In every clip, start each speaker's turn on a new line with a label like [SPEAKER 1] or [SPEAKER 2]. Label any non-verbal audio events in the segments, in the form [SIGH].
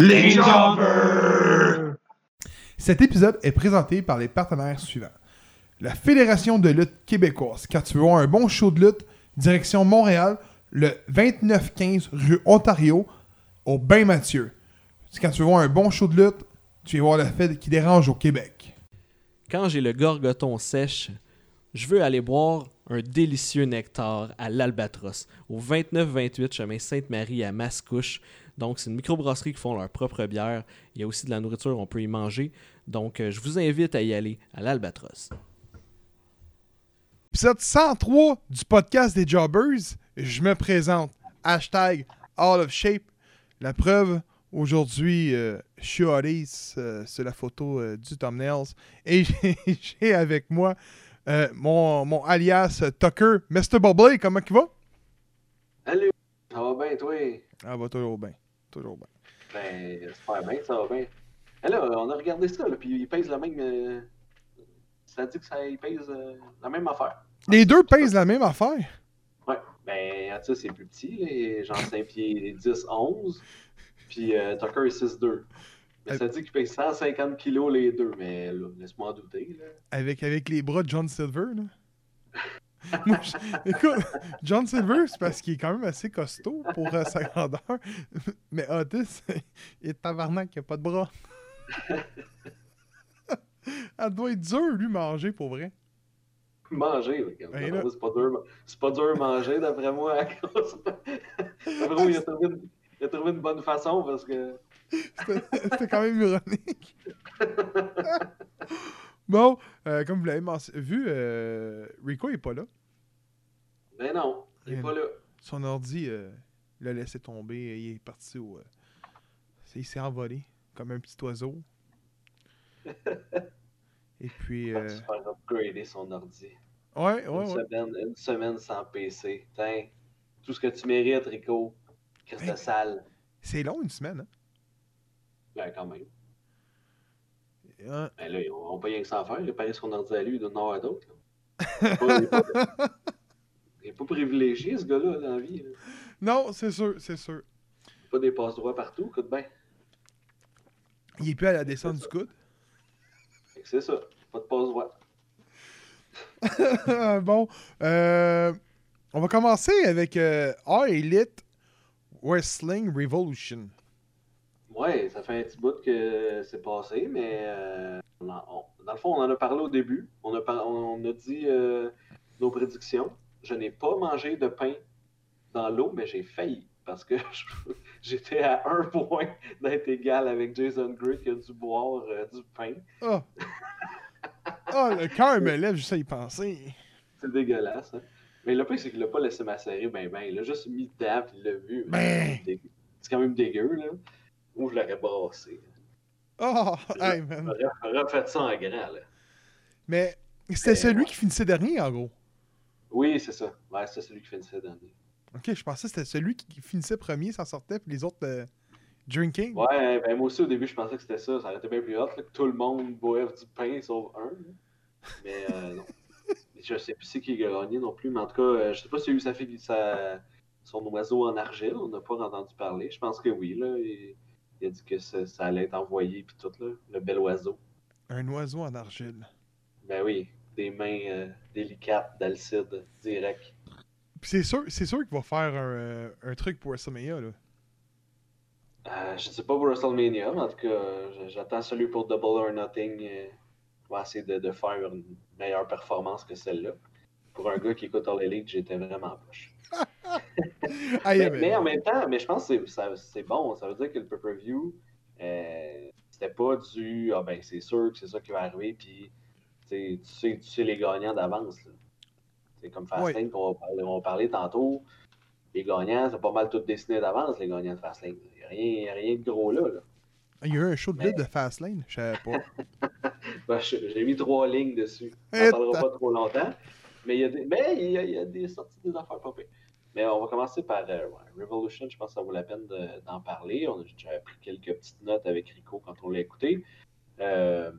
[SPEAKER 1] Les Jobbers!
[SPEAKER 2] Cet épisode est présenté par les partenaires suivants. La Fédération de lutte québécoise. Quand tu veux voir un bon show de lutte, direction Montréal, le 2915 rue Ontario, au Bain Mathieu. Quand tu veux voir un bon show de lutte, tu vas voir la fête qui dérange au Québec.
[SPEAKER 3] Quand j'ai le gorgoton sèche, je veux aller boire un délicieux nectar à l'Albatros, au 29-28 chemin Sainte-Marie à Mascouche. Donc, c'est une microbrasserie qui font leur propre bière. Il y a aussi de la nourriture, on peut y manger. Donc, euh, je vous invite à y aller à l'Albatros.
[SPEAKER 2] Épisode 103 du podcast des Jobbers, je me présente. Hashtag All of Shape. La preuve, aujourd'hui, euh, je suis Horace, euh, c'est la photo euh, du thumbnails. Et [LAUGHS] j'ai- j'ai avec moi euh, mon, mon alias euh, Tucker, Mr. Bubbly. Comment il va?
[SPEAKER 4] Salut! Ça va bien, toi?
[SPEAKER 2] Ah, va toujours bien. Toujours bien.
[SPEAKER 4] Ben, j'espère bien ça va bien. Et là, on a regardé ça, là, puis il pèse la même. euh, Ça dit que ça il pèse euh, la même affaire.
[SPEAKER 2] Les deux pèsent la même affaire?
[SPEAKER 4] Ouais. Ben, tu sais, c'est plus petit, là, genre 5 pieds 10, 11. Puis euh, Tucker est 6'2. Mais ça dit qu'il pèse 150 kilos les deux, mais laisse-moi en douter. Là.
[SPEAKER 2] Avec, avec les bras de John Silver, là. [LAUGHS] Moi, je- écoute, John Silver, c'est parce qu'il est quand même assez costaud pour euh, sa grandeur. [LAUGHS] Mais Otis, [LAUGHS] il est tabarnak, il a pas de bras. Elle doit être dur, lui, manger, pour vrai.
[SPEAKER 4] Manger,
[SPEAKER 2] Ben
[SPEAKER 4] c'est pas dur, c'est pas dur manger d'après moi. à cause- D'après moi, il a, trouvé une, il a trouvé une bonne façon parce que.
[SPEAKER 2] C'était quand même ironique. Bon, euh, comme vous l'avez vu, euh, Rico est pas là.
[SPEAKER 4] Ben non, il est
[SPEAKER 2] Ben
[SPEAKER 4] pas là.
[SPEAKER 2] Son ordi euh, l'a laissé tomber. Il est parti au. euh, il s'est envolé comme un petit oiseau. [LAUGHS] Et puis.
[SPEAKER 4] Il va
[SPEAKER 2] euh,
[SPEAKER 4] se faire upgrader son ordi.
[SPEAKER 2] ouais, ouais,
[SPEAKER 4] une,
[SPEAKER 2] ouais.
[SPEAKER 4] Semaine, une semaine sans PC. Tiens, tout ce que tu mérites, Rico. Christ
[SPEAKER 2] Hey.
[SPEAKER 4] sale.
[SPEAKER 2] C'est long, une semaine. Hein?
[SPEAKER 4] Quand même.
[SPEAKER 2] Euh,
[SPEAKER 4] Ben là, on peut rien que s'en faire. Payé son ordi à lui, en avoir à d'autres. là. [LAUGHS] Il est pas- privilégié, ce gars-là, dans la vie. là.
[SPEAKER 2] non, c'est sûr, c'est sûr.
[SPEAKER 4] Pas des passe-droits partout, écoute bien.
[SPEAKER 2] Il est plus à la descente du coude.
[SPEAKER 4] C'est ça. Pas de passe-droits. [LAUGHS]
[SPEAKER 2] bon, euh, on va commencer avec euh, All Elite Wrestling Revolution.
[SPEAKER 4] Ouais, ça fait un petit bout que c'est passé, mais euh, on en- on- dans le fond, on en a parlé au début. On a, par- on a dit euh, nos prédictions. Je n'ai pas mangé de pain dans l'eau, mais j'ai failli. Parce que [LAUGHS] j'étais à un point d'être égal avec Jason Gray qui a dû boire euh, du pain.
[SPEAKER 2] Ah! [LAUGHS] Ah, le cœur me lève juste à y penser.
[SPEAKER 4] C'est dégueulasse. hein. Mais le pire, c'est qu'il l'a pas laissé macérer ben ben. Il l'a juste mis dedans puis il l'a vu.
[SPEAKER 2] Ben.
[SPEAKER 4] C'est quand même dégueu, là. Ou je l'aurais brassé.
[SPEAKER 2] Oh, hey, man.
[SPEAKER 4] Refait ça en grand, là.
[SPEAKER 2] Mais c'était celui
[SPEAKER 4] ouais.
[SPEAKER 2] qui finissait dernier, en gros.
[SPEAKER 4] Oui, c'est ça. Ouais, c'est celui qui finissait dernier.
[SPEAKER 2] Ok, je pensais que c'était celui qui finissait premier, s'en sortait, puis les autres euh, drinking.
[SPEAKER 4] Ouais, ben moi aussi au début je pensais que c'était ça. Ça aurait été bien plus hot, là, que tout le monde boive du pain sauf un. là. Mais euh, non. [LAUGHS] Je sais plus c'est qui a gagné non plus, mais en tout cas, euh, je sais pas s'il a eu sa, son oiseau en argile, on n'a pas entendu parler. Je pense que oui, là. Il a dit que ça, ça allait être envoyé puis tout, là. Le bel oiseau.
[SPEAKER 2] Un oiseau en argile.
[SPEAKER 4] Ben oui, des mains euh, délicates d'Alcide, direct.
[SPEAKER 2] Puis c'est sûr, c'est sûr qu'il va faire un, euh, un truc pour WrestleMania, là.
[SPEAKER 4] Euh, je sais pas pour WrestleMania, mais en tout cas, j'attends celui pour Double or Nothing. euh, je vais essayer de, de faire une meilleure performance que celle-là. Pour un gars qui écoute All Elite, j'étais vraiment poche. [LAUGHS] Mais, en même temps, mais je pense que c'est- bon. Ça veut dire que le pay-per-view, euh, c'était pas du Ah ben c'est sûr que c'est ça qui va arriver, puis tu sais, tu sais, les gagnants d'avance. C'est comme Fastlane qu'on va parler, on va parler tantôt. Les gagnants, c'est pas mal tout dessiné d'avance, les gagnants de Fastlane. Il n'y a rien, rien de gros là. là.
[SPEAKER 2] Ah, Il y a eu un show de
[SPEAKER 4] Mais-
[SPEAKER 2] de Fastlane, je savais pas. [LAUGHS]
[SPEAKER 4] Ben, J'ai mis trois lignes dessus. On ne parlera pas trop longtemps. Mais il y a des, mais il y a, il y a des sorties des affaires pas pires. Mais on va commencer par euh, ouais, Revolution. Je pense que ça vaut la peine de- d'en parler. On a déjà pris quelques petites notes avec Rico quand on l'a écouté. Euh,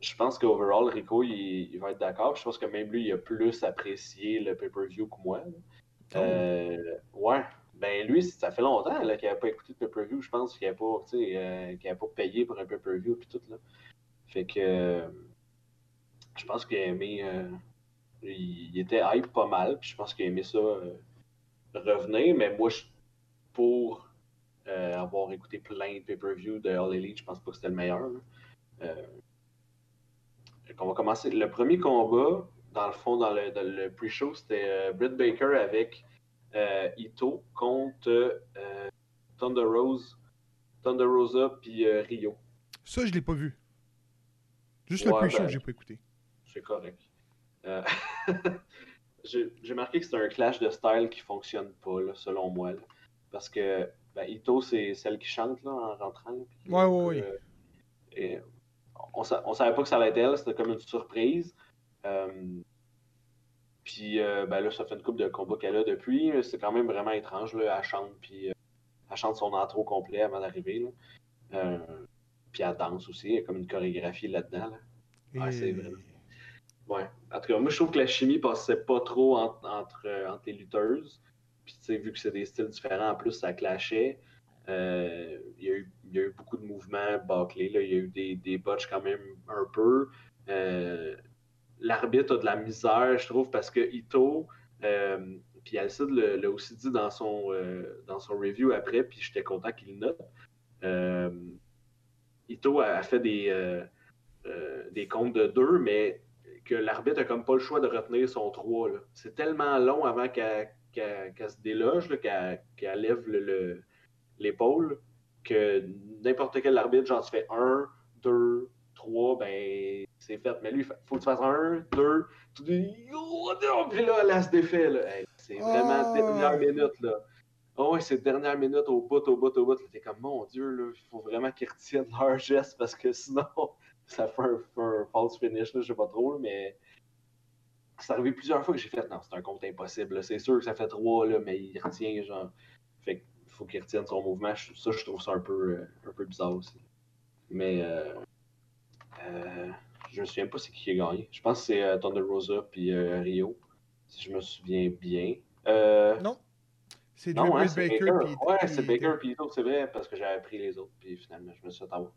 [SPEAKER 4] je pense qu'overall, Rico, il, il va être d'accord. Je pense que même lui, il a plus apprécié le pay-per-view que moi.
[SPEAKER 2] Oh.
[SPEAKER 4] Euh, ouais, Ben lui, ça fait longtemps là, qu'il n'avait pas écouté de pay-per-view, je pense qu'il n'avait pas, pas payé pour un pay-per-view puis tout là. Fait que je pense qu'il a aimé. Il, il était hype pas mal, puis je pense qu'il a aimé ça euh, revenir, mais moi je pour euh, avoir écouté plein de pay-per-view de All Elite, je pense pas que c'était le meilleur. Euh, qu'on va commencer. Le premier combat, dans le fond, dans le, dans le pre-show, c'était euh, Britt Baker avec Ito contre Thunder Rose, Thunder Rosa puis Rio.
[SPEAKER 2] Ça, je l'ai pas vu. Juste
[SPEAKER 4] Ouais,
[SPEAKER 2] le pre-show
[SPEAKER 4] ben-
[SPEAKER 2] j'ai pas écouté.
[SPEAKER 4] C'est correct. Euh, [LAUGHS] J'ai marqué que c'est un clash de style qui fonctionne pas, là, selon moi. là. Parce que ben, Ito, c'est celle qui chante là, en rentrant. puis,
[SPEAKER 2] Ouais, ouais, ouais.
[SPEAKER 4] euh, et on, sa- on savait pas que ça allait être elle, c'était comme une surprise. Euh, puis euh, ben là, ça fait une coupe de combats qu'elle a depuis. C'est quand même vraiment étrange. Là. Elle chante, puis elle chante son intro complet avant d'arriver. puis elle danse aussi, a comme une chorégraphie là-dedans. là. Ouais, c'est
[SPEAKER 2] Et-
[SPEAKER 4] vrai. Ouais. En tout cas, moi, je trouve que la chimie passait pas trop en- entre, euh, entre les lutteuses. Puis, tu sais, vu que c'est des styles différents, en plus, ça clashait. Euh, il, y a eu, y a eu beaucoup de mouvements bâclés. Il y a eu des, des botches quand même un peu. Euh, L'arbitre a de la misère, je trouve, parce que Ito, puis Alcide l'a aussi dit dans son, dans son review après, puis j'étais content qu'il note. Ito a, a fait des, des comptes de deux, mais que l'arbitre a comme pas le choix de retenir son 3. là. C'est tellement long avant qu'elle se déloge, là, qu'elle lève le- le- l'épaule, que n'importe quel arbitre, genre tu fais 1, 2, 3, ben c'est fait. Mais lui, il faut que tu fasses 1, 2, tu dis oh non, puis là, elle se défait. là. Hey, c'est vraiment
[SPEAKER 2] Oh.
[SPEAKER 4] dernière minute. là. Oh ouais, c'est dernière minute au bout, au bout, au bout. là. T'es comme, mon Dieu, là, il faut vraiment qu'ils retiennent leur geste parce que sinon, ça fait un, false finish, là, je sais pas trop, là, mais c'est arrivé plusieurs fois que j'ai fait, non, c'est un compte impossible. C'est sûr que ça fait 3, là, mais il retient, genre. Fait qu'il faut qu'il retienne son mouvement. Ça, je trouve ça un peu, euh, un peu bizarre aussi. Mais euh, euh, je me souviens pas c'est qui a gagné. Je pense que c'est euh, Thunder Rosa puis euh, Rio, si je me souviens bien.
[SPEAKER 2] Non. C'est Drew
[SPEAKER 4] hein,
[SPEAKER 2] Baker.
[SPEAKER 4] Baker.
[SPEAKER 2] puis-
[SPEAKER 4] ouais, c'est Baker puis c'est vrai, parce que j'avais pris les autres, puis finalement, je me suis fait avoir.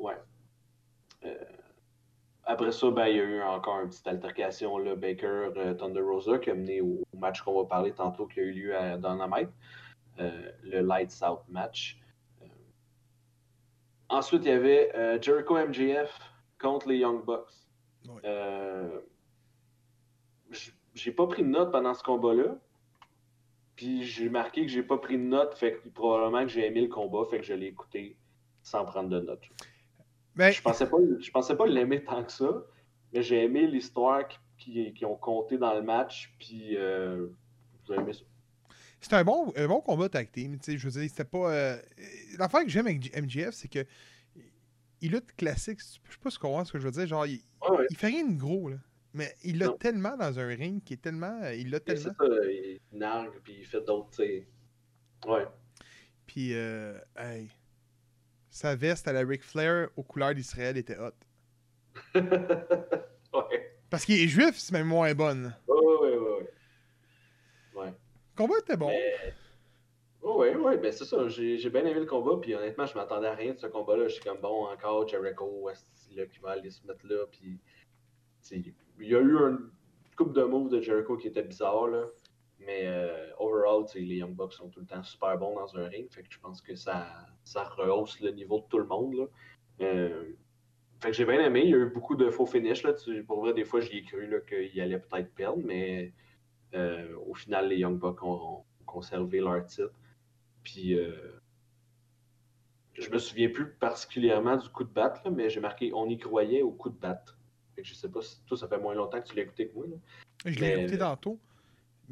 [SPEAKER 4] Ouais. Euh, après ça, ben, il y a eu encore une petite altercation, là, Baker euh, Thunder Rosa, qui a mené au, au match qu'on va parler tantôt, qui a eu lieu à Dynamite, euh, le Lights Out match. Euh, ensuite, il y avait Jericho MJF contre les Young Bucks.
[SPEAKER 2] Ouais.
[SPEAKER 4] J'ai pas pris de note pendant ce combat-là. Puis j'ai marqué que j'ai pas pris de note, fait que probablement que j'ai aimé le combat, fait que je l'ai écouté sans prendre de notes.
[SPEAKER 2] Ben,
[SPEAKER 4] Je pensais pas, je pensais pas l'aimer tant que ça, mais j'ai aimé l'histoire qui, qui, qui ont compté dans le match, puis euh, j'ai aimé ça.
[SPEAKER 2] c'est un bon, un bon combat tag team. tu sais, Je veux dire, c'était pas. euh, L'affaire que j'aime avec MJF, c'est que. Il lutte classique. Je sais pas ce qu'on voit, ce que je veux dire. Genre, il,
[SPEAKER 4] Ouais, ouais.
[SPEAKER 2] il fait rien de gros, là. Mais il l'a tellement dans un ring qui est tellement. euh, Il l'a tellement.
[SPEAKER 4] ça, il nargue, puis il fait d'autres, tu sais. Ouais.
[SPEAKER 2] Puis, euh, hey, sa veste à la Ric Flair aux couleurs d'Israël était hot. [LAUGHS]
[SPEAKER 4] ouais.
[SPEAKER 2] Parce qu'il est juif, c'est même moins bonne.
[SPEAKER 4] Ouais, ouais, ouais, ouais. Ouais.
[SPEAKER 2] Le combat était bon.
[SPEAKER 4] Mais... Ouais, ouais, ben c'est ça. J'ai bien aimé le combat, puis honnêtement, je m'attendais à rien de ce combat-là. Je suis comme bon, encore Jericho, là, qui va aller se mettre là, puis. Il y a eu une coupe de moves de Jericho qui était bizarre, là. Mais euh, overall, les Young Bucks sont tout le temps super bons dans un ring. Fait que je pense que ça, ça rehausse le niveau de tout le monde. Là. Euh, fait que j'ai bien aimé. Il y a eu beaucoup de faux finish. Là. Tu- pour vrai, des fois, j'y ai cru qu'il allait peut-être perdre, mais euh, au final, les Young Bucks ont, ont conservé leur titre. Puis je me souviens plus particulièrement du coup de batte, là, mais j'ai marqué on y croyait au coup de batte. Fait que je sais pas si toi, ça fait moins longtemps que tu l'as écouté que moi. Là.
[SPEAKER 2] Je l'ai écouté tantôt.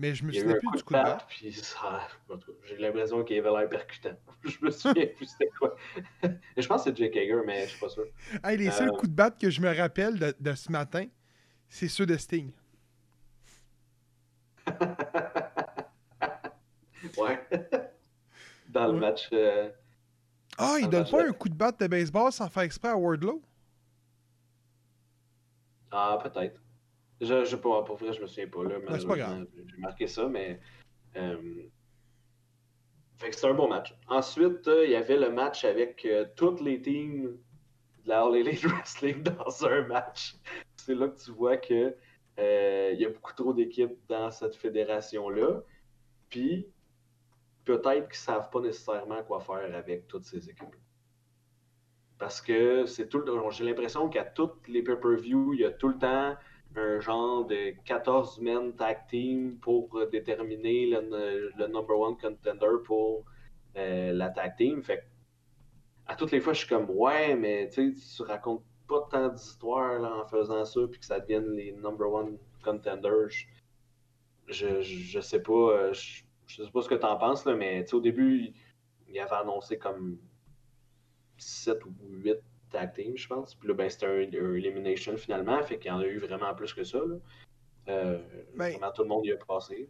[SPEAKER 2] Mais je me souviens plus du coup de
[SPEAKER 4] batte, puis ça... j'ai l'impression qu'il avait l'air percutant. [LAUGHS] je me souviens plus c'était quoi. [LAUGHS] je pense que c'est Jake Hager, mais je suis pas sûr.
[SPEAKER 2] Hey, les seuls
[SPEAKER 4] Euh,
[SPEAKER 2] coups de batte que je me rappelle de, de ce matin, c'est ceux de Sting. [LAUGHS]
[SPEAKER 4] ouais. Dans le
[SPEAKER 2] Ouais.
[SPEAKER 4] match. euh,
[SPEAKER 2] Ah, il donne pas un coup de batte de baseball sans faire exprès à Wardlow?
[SPEAKER 4] Ah, peut-être. Je, je pour vrai, je me souviens pas. Là,
[SPEAKER 2] c'est pas
[SPEAKER 4] malheureusement. J'ai marqué ça, mais Euh, fait que c'était un bon match. Ensuite, euh, il y avait le match avec euh, toutes les teams de la All Elite [LAUGHS] Wrestling dans un match. C'est là que tu vois que il y a beaucoup trop d'équipes dans cette fédération-là. Puis, peut-être qu'ils savent pas nécessairement quoi faire avec toutes ces équipes. Parce que c'est tout le- j'ai l'impression qu'à toutes les pay-per-view, il y a tout le temps un genre de 14 men tag team pour déterminer le, le number one contender pour euh, la tag team. Fait à toutes les fois, je suis comme ouais, mais tu racontes pas tant d'histoires en faisant ça puis que ça devienne les number one contenders. Je, je, sais pas, euh, je, sais pas ce que t'en penses là, mais au début, il, il avait annoncé comme 7 ou 8 tag teams, je pense. Puis là, ben, c'était un, un elimination finalement, fait qu'il y en a eu vraiment plus que ça. Là. Euh,
[SPEAKER 2] Ben-
[SPEAKER 4] vraiment, tout le monde y a passé.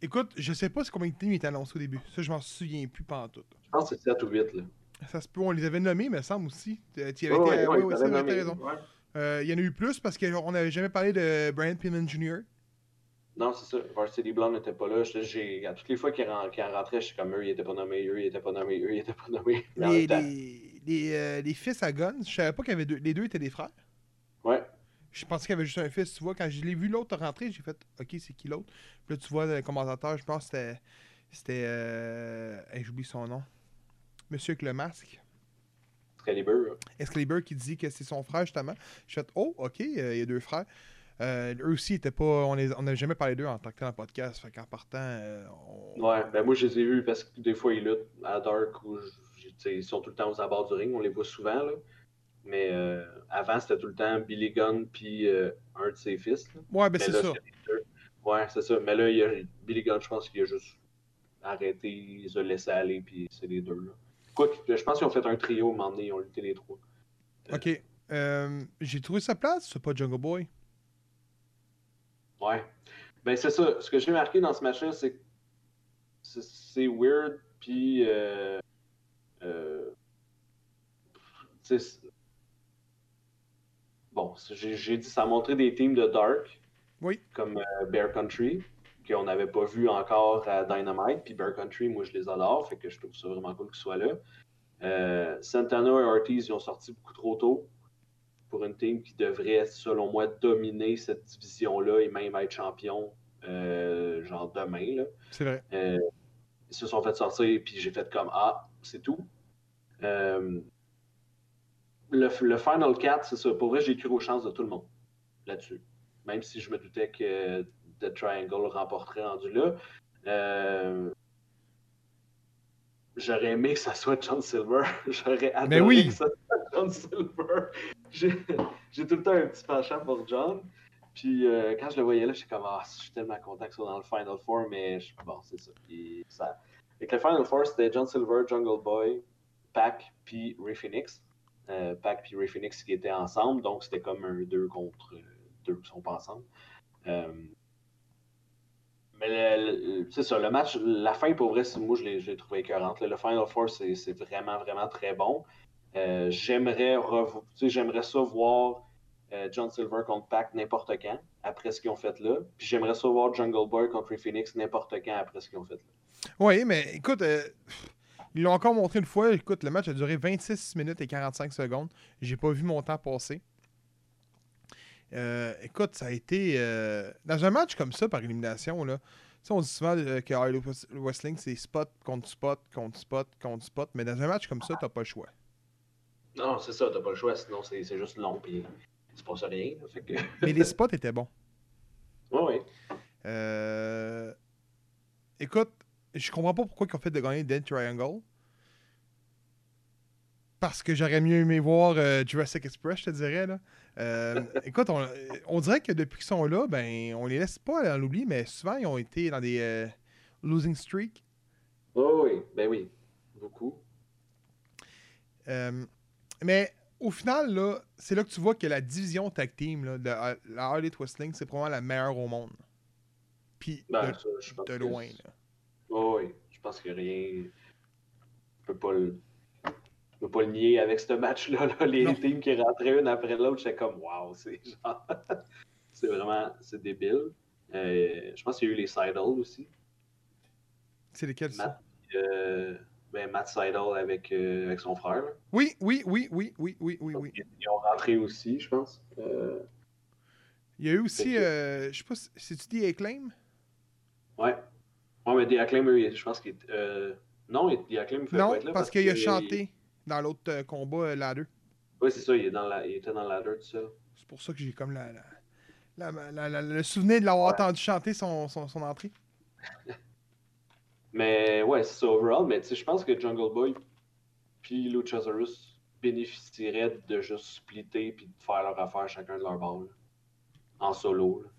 [SPEAKER 2] Écoute, je sais pas combien de teams est annoncé au début. Ça, je m'en souviens plus pantoute.
[SPEAKER 4] Je pense que c'est 7 ou 8. Là.
[SPEAKER 2] Ça se peut, on les avait nommés, me semble aussi. Tu avais
[SPEAKER 4] ouais, ouais,
[SPEAKER 2] ouais, ça, raison. Euh, Il y en a eu plus parce qu'on n'avait jamais parlé de Brian Pillman Jr.
[SPEAKER 4] Non, c'est ça. Varsity Blonde n'était pas là. J'ai- à toutes les fois qu'il ren- qu'il rentrait, je suis comme eux, ils étaient pas nommés, eux, ils étaient pas nommés, eux, ils étaient pas nommés. [LAUGHS] Mais en
[SPEAKER 2] Les,
[SPEAKER 4] même temps,
[SPEAKER 2] les, les, euh, les fils à Guns, je savais pas qu'il y avait deux. Les deux étaient des frères.
[SPEAKER 4] Ouais.
[SPEAKER 2] Je pensais qu'il y avait juste un fils. Tu vois, quand je l'ai vu l'autre rentrer, j'ai fait OK, c'est qui l'autre Puis là, tu vois le commentateur, je pense que c'était. C'était. Euh... hey, J'oublie son nom. Monsieur avec le masque.
[SPEAKER 4] Excalibur.
[SPEAKER 2] Excalibur qui dit que c'est son frère, justement. Je fait Oh, OK, euh, il y a deux frères. Euh, eux aussi étaient pas. On n'a on jamais parlé d'eux en tant que tel dans le podcast. Fait qu'en partant. euh, on-
[SPEAKER 4] Ouais, ben moi je les ai vus parce que des fois ils luttent à Dark ou ils sont tout le temps aux abords du ring, on les voit souvent là. Mais euh, avant c'était tout le temps Billy Gunn puis euh, un de ses fils. là.
[SPEAKER 2] Ouais, ben
[SPEAKER 4] Mais
[SPEAKER 2] c'est ça.
[SPEAKER 4] Ouais, c'est ça. Mais là, il y a Billy Gunn, je pense qu'il a juste arrêté, il les a laissé aller, puis c'est les deux. Là. Quoi que- je pense qu'ils ont fait un trio, un moment donné, ils ont lutté les trois.
[SPEAKER 2] OK. Euh, j'ai trouvé sa place, c'est pas Jungle Boy?
[SPEAKER 4] Ouais. Ben c'est ça. Ce que j'ai marqué dans ce match-là, c'est que c'est- c'est weird, puis euh, euh, bon, j'ai dit ça a montré des teams de Dark,
[SPEAKER 2] Oui.
[SPEAKER 4] comme euh, Bear Country, qu'on n'avait pas vu encore à Dynamite, puis Bear Country, moi je les adore, fait que je trouve ça vraiment cool qu'ils soient là. Euh, Santana et Ortiz, ils ont sorti beaucoup trop tôt pour une team qui devrait, selon moi, dominer cette division-là et même être champion, genre demain.
[SPEAKER 2] C'est vrai.
[SPEAKER 4] Ils se sont fait sortir, puis j'ai fait comme Ah, c'est tout. Euh, le, le Final 4, c'est ça. Pour vrai, j'ai cru aux chances de tout le monde là-dessus. Même si je me doutais que The Triangle remporterait rendu là. Euh, J'aurais aimé que ça soit John Silver. [LAUGHS] J'aurais adoré
[SPEAKER 2] Mais oui.
[SPEAKER 4] que ça soit John Silver. [LAUGHS] J'ai tout le temps un petit penchant pour John. Puis euh, quand je le voyais là, j'étais comme, ah, je suis tellement content que ce soit dans le Final Four, mais je- bon, c'est ça. Puis ça. Que le Final Four, c'était John Silver, Jungle Boy, Pac, puis Ray Phoenix. Euh, Pac puis Ray Phoenix qui étaient ensemble, donc c'était comme un deux contre euh, deux qui sont pas ensemble. Euh, mais c'est ça, le match, la fin, pour vrai, moi, je l'ai trouvé écœurante. Le Final Four, c'est vraiment, vraiment très bon. Euh, j'aimerais j'aimerais ça voir euh, John Silver contre Pac n'importe quand, après ce qu'ils ont fait là. Puis j'aimerais ça voir Jungle Boy contre Ray Phoenix n'importe quand, après ce qu'ils ont fait là.
[SPEAKER 2] Oui, mais écoute, euh, ils l'ont encore montré une fois. Écoute, le match a duré 26 minutes et 45 secondes. J'ai pas vu mon temps passer. Euh, écoute, ça a été. euh, dans un match comme ça, par élimination, là, on dit souvent euh, que Harley Wrestling, c'est spot contre spot, contre spot, contre spot. Mais dans un match comme ça, t'as pas le choix.
[SPEAKER 4] Non, c'est ça, t'as pas le choix, sinon c'est c'est juste long, puis il se passe rien. là. Fait que... [LAUGHS]
[SPEAKER 2] Mais les spots étaient bons.
[SPEAKER 4] ouais.
[SPEAKER 2] Euh, Écoute, je comprends pas pourquoi ils ont fait de gagner Dead Triangle. Parce que j'aurais mieux aimé voir euh, Jurassic Express, je te dirais. Là. Euh, [LAUGHS] écoute, on, on dirait que depuis qu'ils sont là, ben, on les laisse pas dans l'oubli, mais souvent ils ont été dans des euh, losing streak.
[SPEAKER 4] Ouais, oui, ben oui, beaucoup.
[SPEAKER 2] Mais au final, là, c'est là que tu vois que la division tag team là, de la Harley Wrestling, c'est probablement la meilleure au monde. Puis
[SPEAKER 4] Ben,
[SPEAKER 2] de,
[SPEAKER 4] ça,
[SPEAKER 2] loin. là.
[SPEAKER 4] Ouais, oui, je pense que rien. Je peux pas le. Je peux pas le nier avec ce match-là. là. Les
[SPEAKER 2] Non.
[SPEAKER 4] teams qui rentraient une après l'autre, j'étais comme waouh, c'est genre. [LAUGHS] c'est vraiment. C'est débile. Euh, je pense qu'il y a eu les Sidle aussi.
[SPEAKER 2] C'est lesquels ça?
[SPEAKER 4] Matt, euh, ben, Matt Seidel avec, euh, avec son frère.
[SPEAKER 2] Oui, oui, oui, oui, oui, oui, oui, oui.
[SPEAKER 4] Ils, ont rentré aussi, je pense.
[SPEAKER 2] Il y a eu aussi, je sais pas, si- c'est-tu dit Acclaim?
[SPEAKER 4] ouais. Ouais, mais eux, je pense qu'il. Euh, non, il fait
[SPEAKER 2] Non,
[SPEAKER 4] pas être là
[SPEAKER 2] parce qu'il a chanté dans l'autre euh, combat euh, ladder.
[SPEAKER 4] Oui, c'est ça, il, est dans la... il était dans la ladder tout seul.
[SPEAKER 2] C'est pour ça que j'ai comme la, la- la- la- la- le souvenir de l'avoir entendu chanter son, son, son entrée. [LAUGHS]
[SPEAKER 4] Mais ouais, c'est ça, overall. Mais tu sais, je pense que Jungle Boy puis Luchasaurus bénéficieraient de juste splitter puis de faire leur affaire chacun de leur bord. là. En solo. là.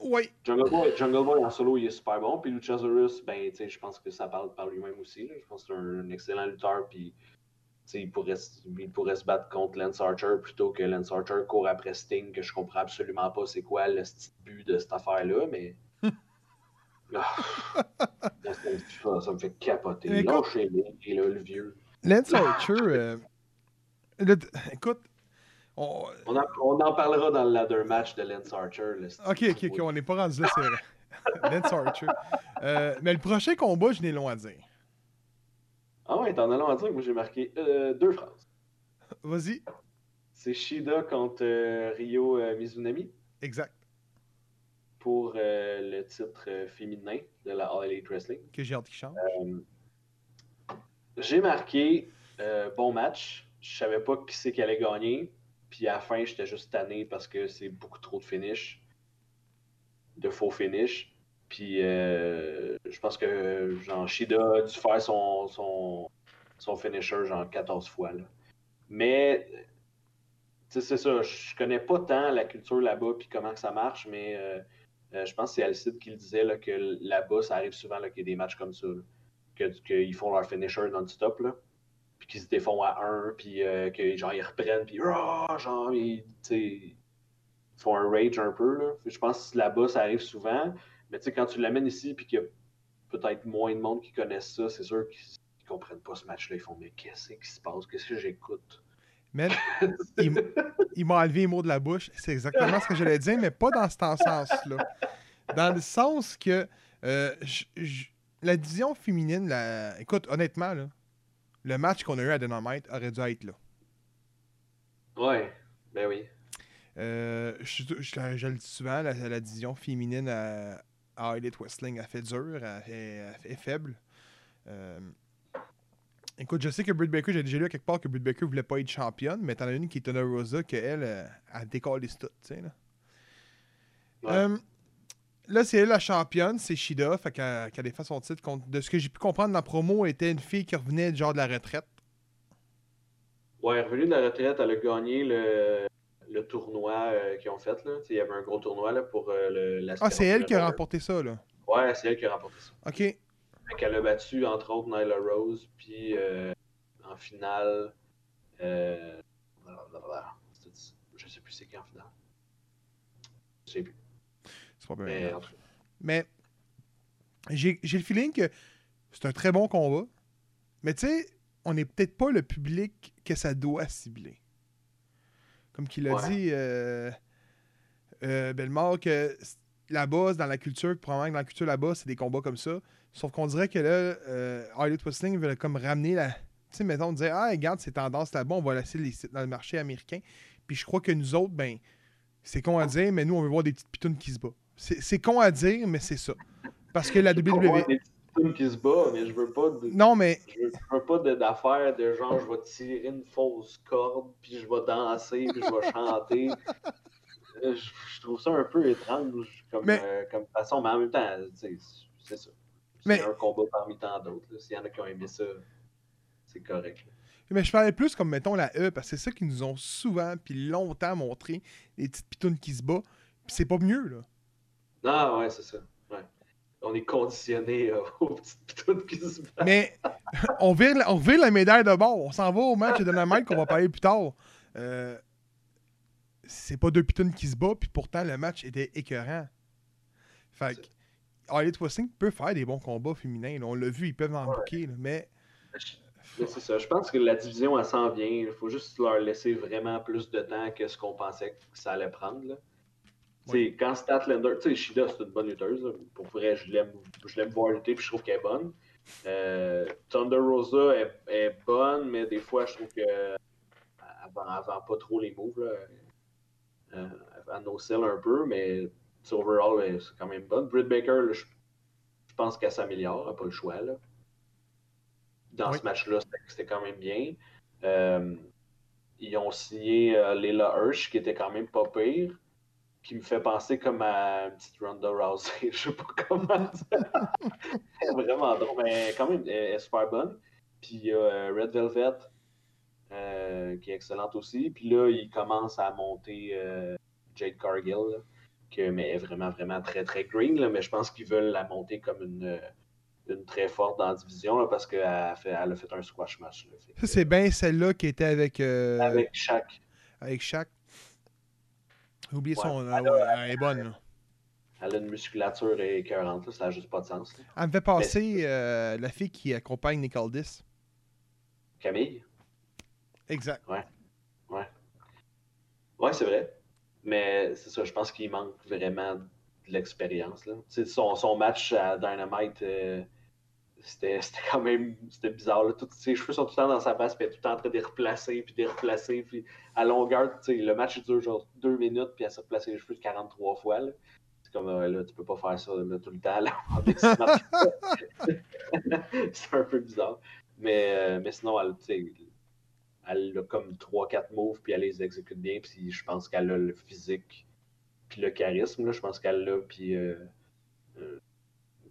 [SPEAKER 2] Oui,
[SPEAKER 4] Jungle Boy, Jungle Boy en solo, il est super bon. Puis Luchasaurus, ben, tu sais, je pense que ça parle par lui-même aussi. là. Je pense que c'est un excellent lutteur. Puis, il pourrait, se- il pourrait se battre contre Lance Archer plutôt que Lance Archer court après Sting, que je comprends absolument pas c'est quoi le petit but de cette affaire-là, mais. [LAUGHS] Ah. ça, me fait capoter. Lâchez-les, là, le vieux.
[SPEAKER 2] Lance Archer, euh, le- écoute, on-
[SPEAKER 4] On en, on en parlera dans le ladder match de Lance Archer. là,
[SPEAKER 2] ok, ok, ok, on n'est pas rendu là, c'est vrai. [LAUGHS] Lance Archer. Euh, mais le prochain combat, je n'ai long à dire.
[SPEAKER 4] Ah ouais, t'en allant à dire moi j'ai marqué euh, deux phrases.
[SPEAKER 2] Vas-y,
[SPEAKER 4] C'est Shida contre euh, euh, Mizunami
[SPEAKER 2] exact,
[SPEAKER 4] pour le titre féminin de la All Elite Wrestling.
[SPEAKER 2] que j'ai hâte qu'il change.
[SPEAKER 4] J'ai marqué bon match. Je savais pas qui c'est qui allait gagner. Puis à la fin, j'étais juste tanné parce que c'est beaucoup trop de finish. De faux finish. Puis euh, je pense que genre Shida a dû faire son, son, son finisher genre 14 fois. Là. Mais c'est ça, je connais pas tant la culture là-bas puis comment ça marche, mais euh, euh, je pense que c'est Alcide qui le disait là, que là-bas, ça arrive souvent qu'il y a des matchs comme ça. là. Que- Qu'ils font leur finisher non-stop. Puis qu'ils se défont à un, puis euh, que genre ils reprennent, puis Ah! genre ils, ils font un rage un peu. Là. Je pense que là-bas, ça arrive souvent. Mais tu sais, quand tu l'amènes ici, puis qu'il y a peut-être moins de monde qui connaissent ça, c'est sûr qu'ils ils comprennent pas ce match-là. Ils font Mais qu'est-ce qui se passe? Qu'est-ce que j'écoute?
[SPEAKER 2] Man, il, m'a enlevé les mots de la bouche. C'est exactement ce que j'allais dire, mais pas dans ce sens-là. Dans le sens que euh, j- j- la division féminine, la... écoute, honnêtement, là, le match qu'on a eu à Dynamite aurait dû être là.
[SPEAKER 4] Ouais, ben oui.
[SPEAKER 2] Euh, je, je- je le dis souvent, la, la division féminine à, à Elite Wrestling a fait dur, elle fait, elle fait faible. Euh, écoute, je sais que Britt Baker, j'ai déjà lu à quelque part que Britt Baker voulait pas être championne, mais t'en as une qui est Rosa, qu'elle, euh, elle décolle les studs, tu sais, là.
[SPEAKER 4] Ouais.
[SPEAKER 2] Euh, là, c'est elle la championne, c'est Shida, fait qu'elle défend son titre. contre- de ce que j'ai pu comprendre dans la promo, elle était une fille qui revenait genre de la retraite.
[SPEAKER 4] Ouais, elle est revenue de la retraite, elle a gagné le, le tournoi euh, qu'ils ont fait. Là. Il y avait un gros tournoi là, pour euh, le, la
[SPEAKER 2] Ah, c'est elle qui a
[SPEAKER 4] remporté.
[SPEAKER 2] ça, là.
[SPEAKER 4] Ouais, c'est elle qui a remporté ça.
[SPEAKER 2] Ok.
[SPEAKER 4] Fait qu'elle a battu, entre autres, Nyla Rose, puis euh, en finale. Euh... Je sais plus c'est qui en finale. Je sais plus.
[SPEAKER 2] C'est pas bien
[SPEAKER 4] Mais
[SPEAKER 2] grave. j'ai le feeling que c'est un très bon combat. Mais tu sais, on n'est peut-être pas le public que ça doit cibler. Comme qu'il a
[SPEAKER 4] Ouais.
[SPEAKER 2] dit, euh, euh, Bellemare, que là-bas, dans la culture, probablement que dans la culture là-bas, c'est des combats comme ça. Sauf qu'on dirait que là, euh, Harley Wrestling veut comme ramener la. Tu sais, mettons, dire, ah, regarde, ces tendances là-bas, on va laisser les sites dans le marché américain. Puis je crois que nous autres, ben, c'est con à dire, mais nous, on veut voir des petites pitounes qui se battent. C'est con à dire, mais c'est ça. Parce que la WWE.
[SPEAKER 4] tunes qui se battent, mais je veux pas de-
[SPEAKER 2] Non, mais
[SPEAKER 4] je veux, je veux pas d'affaires de genre je vais tirer une fausse corde, puis je vais danser, puis je vais chanter. [LAUGHS] Euh, Je, je trouve ça un peu étrange comme,
[SPEAKER 2] Mais-
[SPEAKER 4] euh, comme façon, mais en même temps, c'est ça. C'est
[SPEAKER 2] Mais-
[SPEAKER 4] un combat parmi tant d'autres. S'il y en a qui ont aimé ça, c'est correct. là.
[SPEAKER 2] Mais je parlais plus comme, mettons, la E, parce que c'est ça qu'ils nous ont souvent, puis longtemps montré, les petites pitounes qui se battent. Puis c'est pas mieux, là.
[SPEAKER 4] Non, ouais, c'est ça. Ouais. On est conditionné euh, [LAUGHS] aux petites pitounes qui se battent.
[SPEAKER 2] Mais [LAUGHS] on vire, la- on vire la médaille de bord. On s'en va au match de Dynamite qu'on va parler plus tard. Euh, c'est pas deux pitounes qui se battent, puis pourtant le match était écœurant. Fait que Harley Wrestling peut faire des bons combats féminins. là. On l'a vu, ils peuvent en là, mais
[SPEAKER 4] Mais c'est ça. Je pense que la division, elle s'en vient. Il faut juste leur laisser vraiment plus de temps que ce qu'on pensait que ça allait prendre. Là. Sais, quand Statlander, tu sais, Shida, c'est une bonne lutteuse. là. Pour vrai, je l'aime, je l'aime voir lutter, puis je trouve qu'elle est bonne. Euh, Thunder Rosa est, est bonne, mais des fois, je trouve que elle vend, elle vend pas trop les moves. Là. Euh, elle no-sell un peu, mais overall, elle- c'est quand même bonne. Britt Baker, là, je, je pense qu'elle s'améliore, elle n'a pas le choix. Là. Dans
[SPEAKER 2] Oui.
[SPEAKER 4] ce match-là, c'était, c'était quand même bien. Euh, ils ont signé euh, Leila Hirsch, qui était quand même pas pire, qui me fait penser comme à une petite Ronda Rousey. [LAUGHS] Je sais pas comment dire. [LAUGHS] Vraiment drôle, mais quand même, elle est super bonne. Puis il y a Red Velvet, euh, qui est excellente aussi. Puis là, il commence à monter euh, Jade Cargill, là, que, mais elle est vraiment, vraiment très, très green. Là, mais je pense qu'ils veulent la monter comme une, euh, une très forte dans la division, là, parce qu'elle a fait, elle a fait un squash match. là. Fait que,
[SPEAKER 2] Ça, c'est bien celle-là qui était avec, euh, avec...
[SPEAKER 4] Avec chaque.
[SPEAKER 2] Shaq.
[SPEAKER 4] Ouais.
[SPEAKER 2] son. euh, ouais, elle est bonne. là.
[SPEAKER 4] Elle a une musculature écœurante, là, ça n'a juste pas de sens. là.
[SPEAKER 2] Elle me fait passer euh, la fille qui accompagne Nick Aldis.
[SPEAKER 4] Camille?
[SPEAKER 2] Exact.
[SPEAKER 4] Ouais, c'est vrai. Mais c'est ça, je pense qu'il manque vraiment de l'expérience. Son, son match à Dynamite, euh, c'était quand même c'était bizarre. Là. Ses cheveux sont tout le temps dans sa face, puis elle est tout le temps en train de les replacer, puis de les replacer. Puis à longueur, le match dure genre deux minutes, puis elle s'est replacé les cheveux 43 fois. C'est comme, là, tu peux pas faire ça tout le temps. [LAUGHS] [LAUGHS] C'est un peu bizarre. Mais, euh, mais sinon, elle, elle a comme 3-4 moves, puis elle les exécute bien, puis je pense qu'elle a le physique, puis le charisme, je pense qu'elle l'a, puis euh, euh,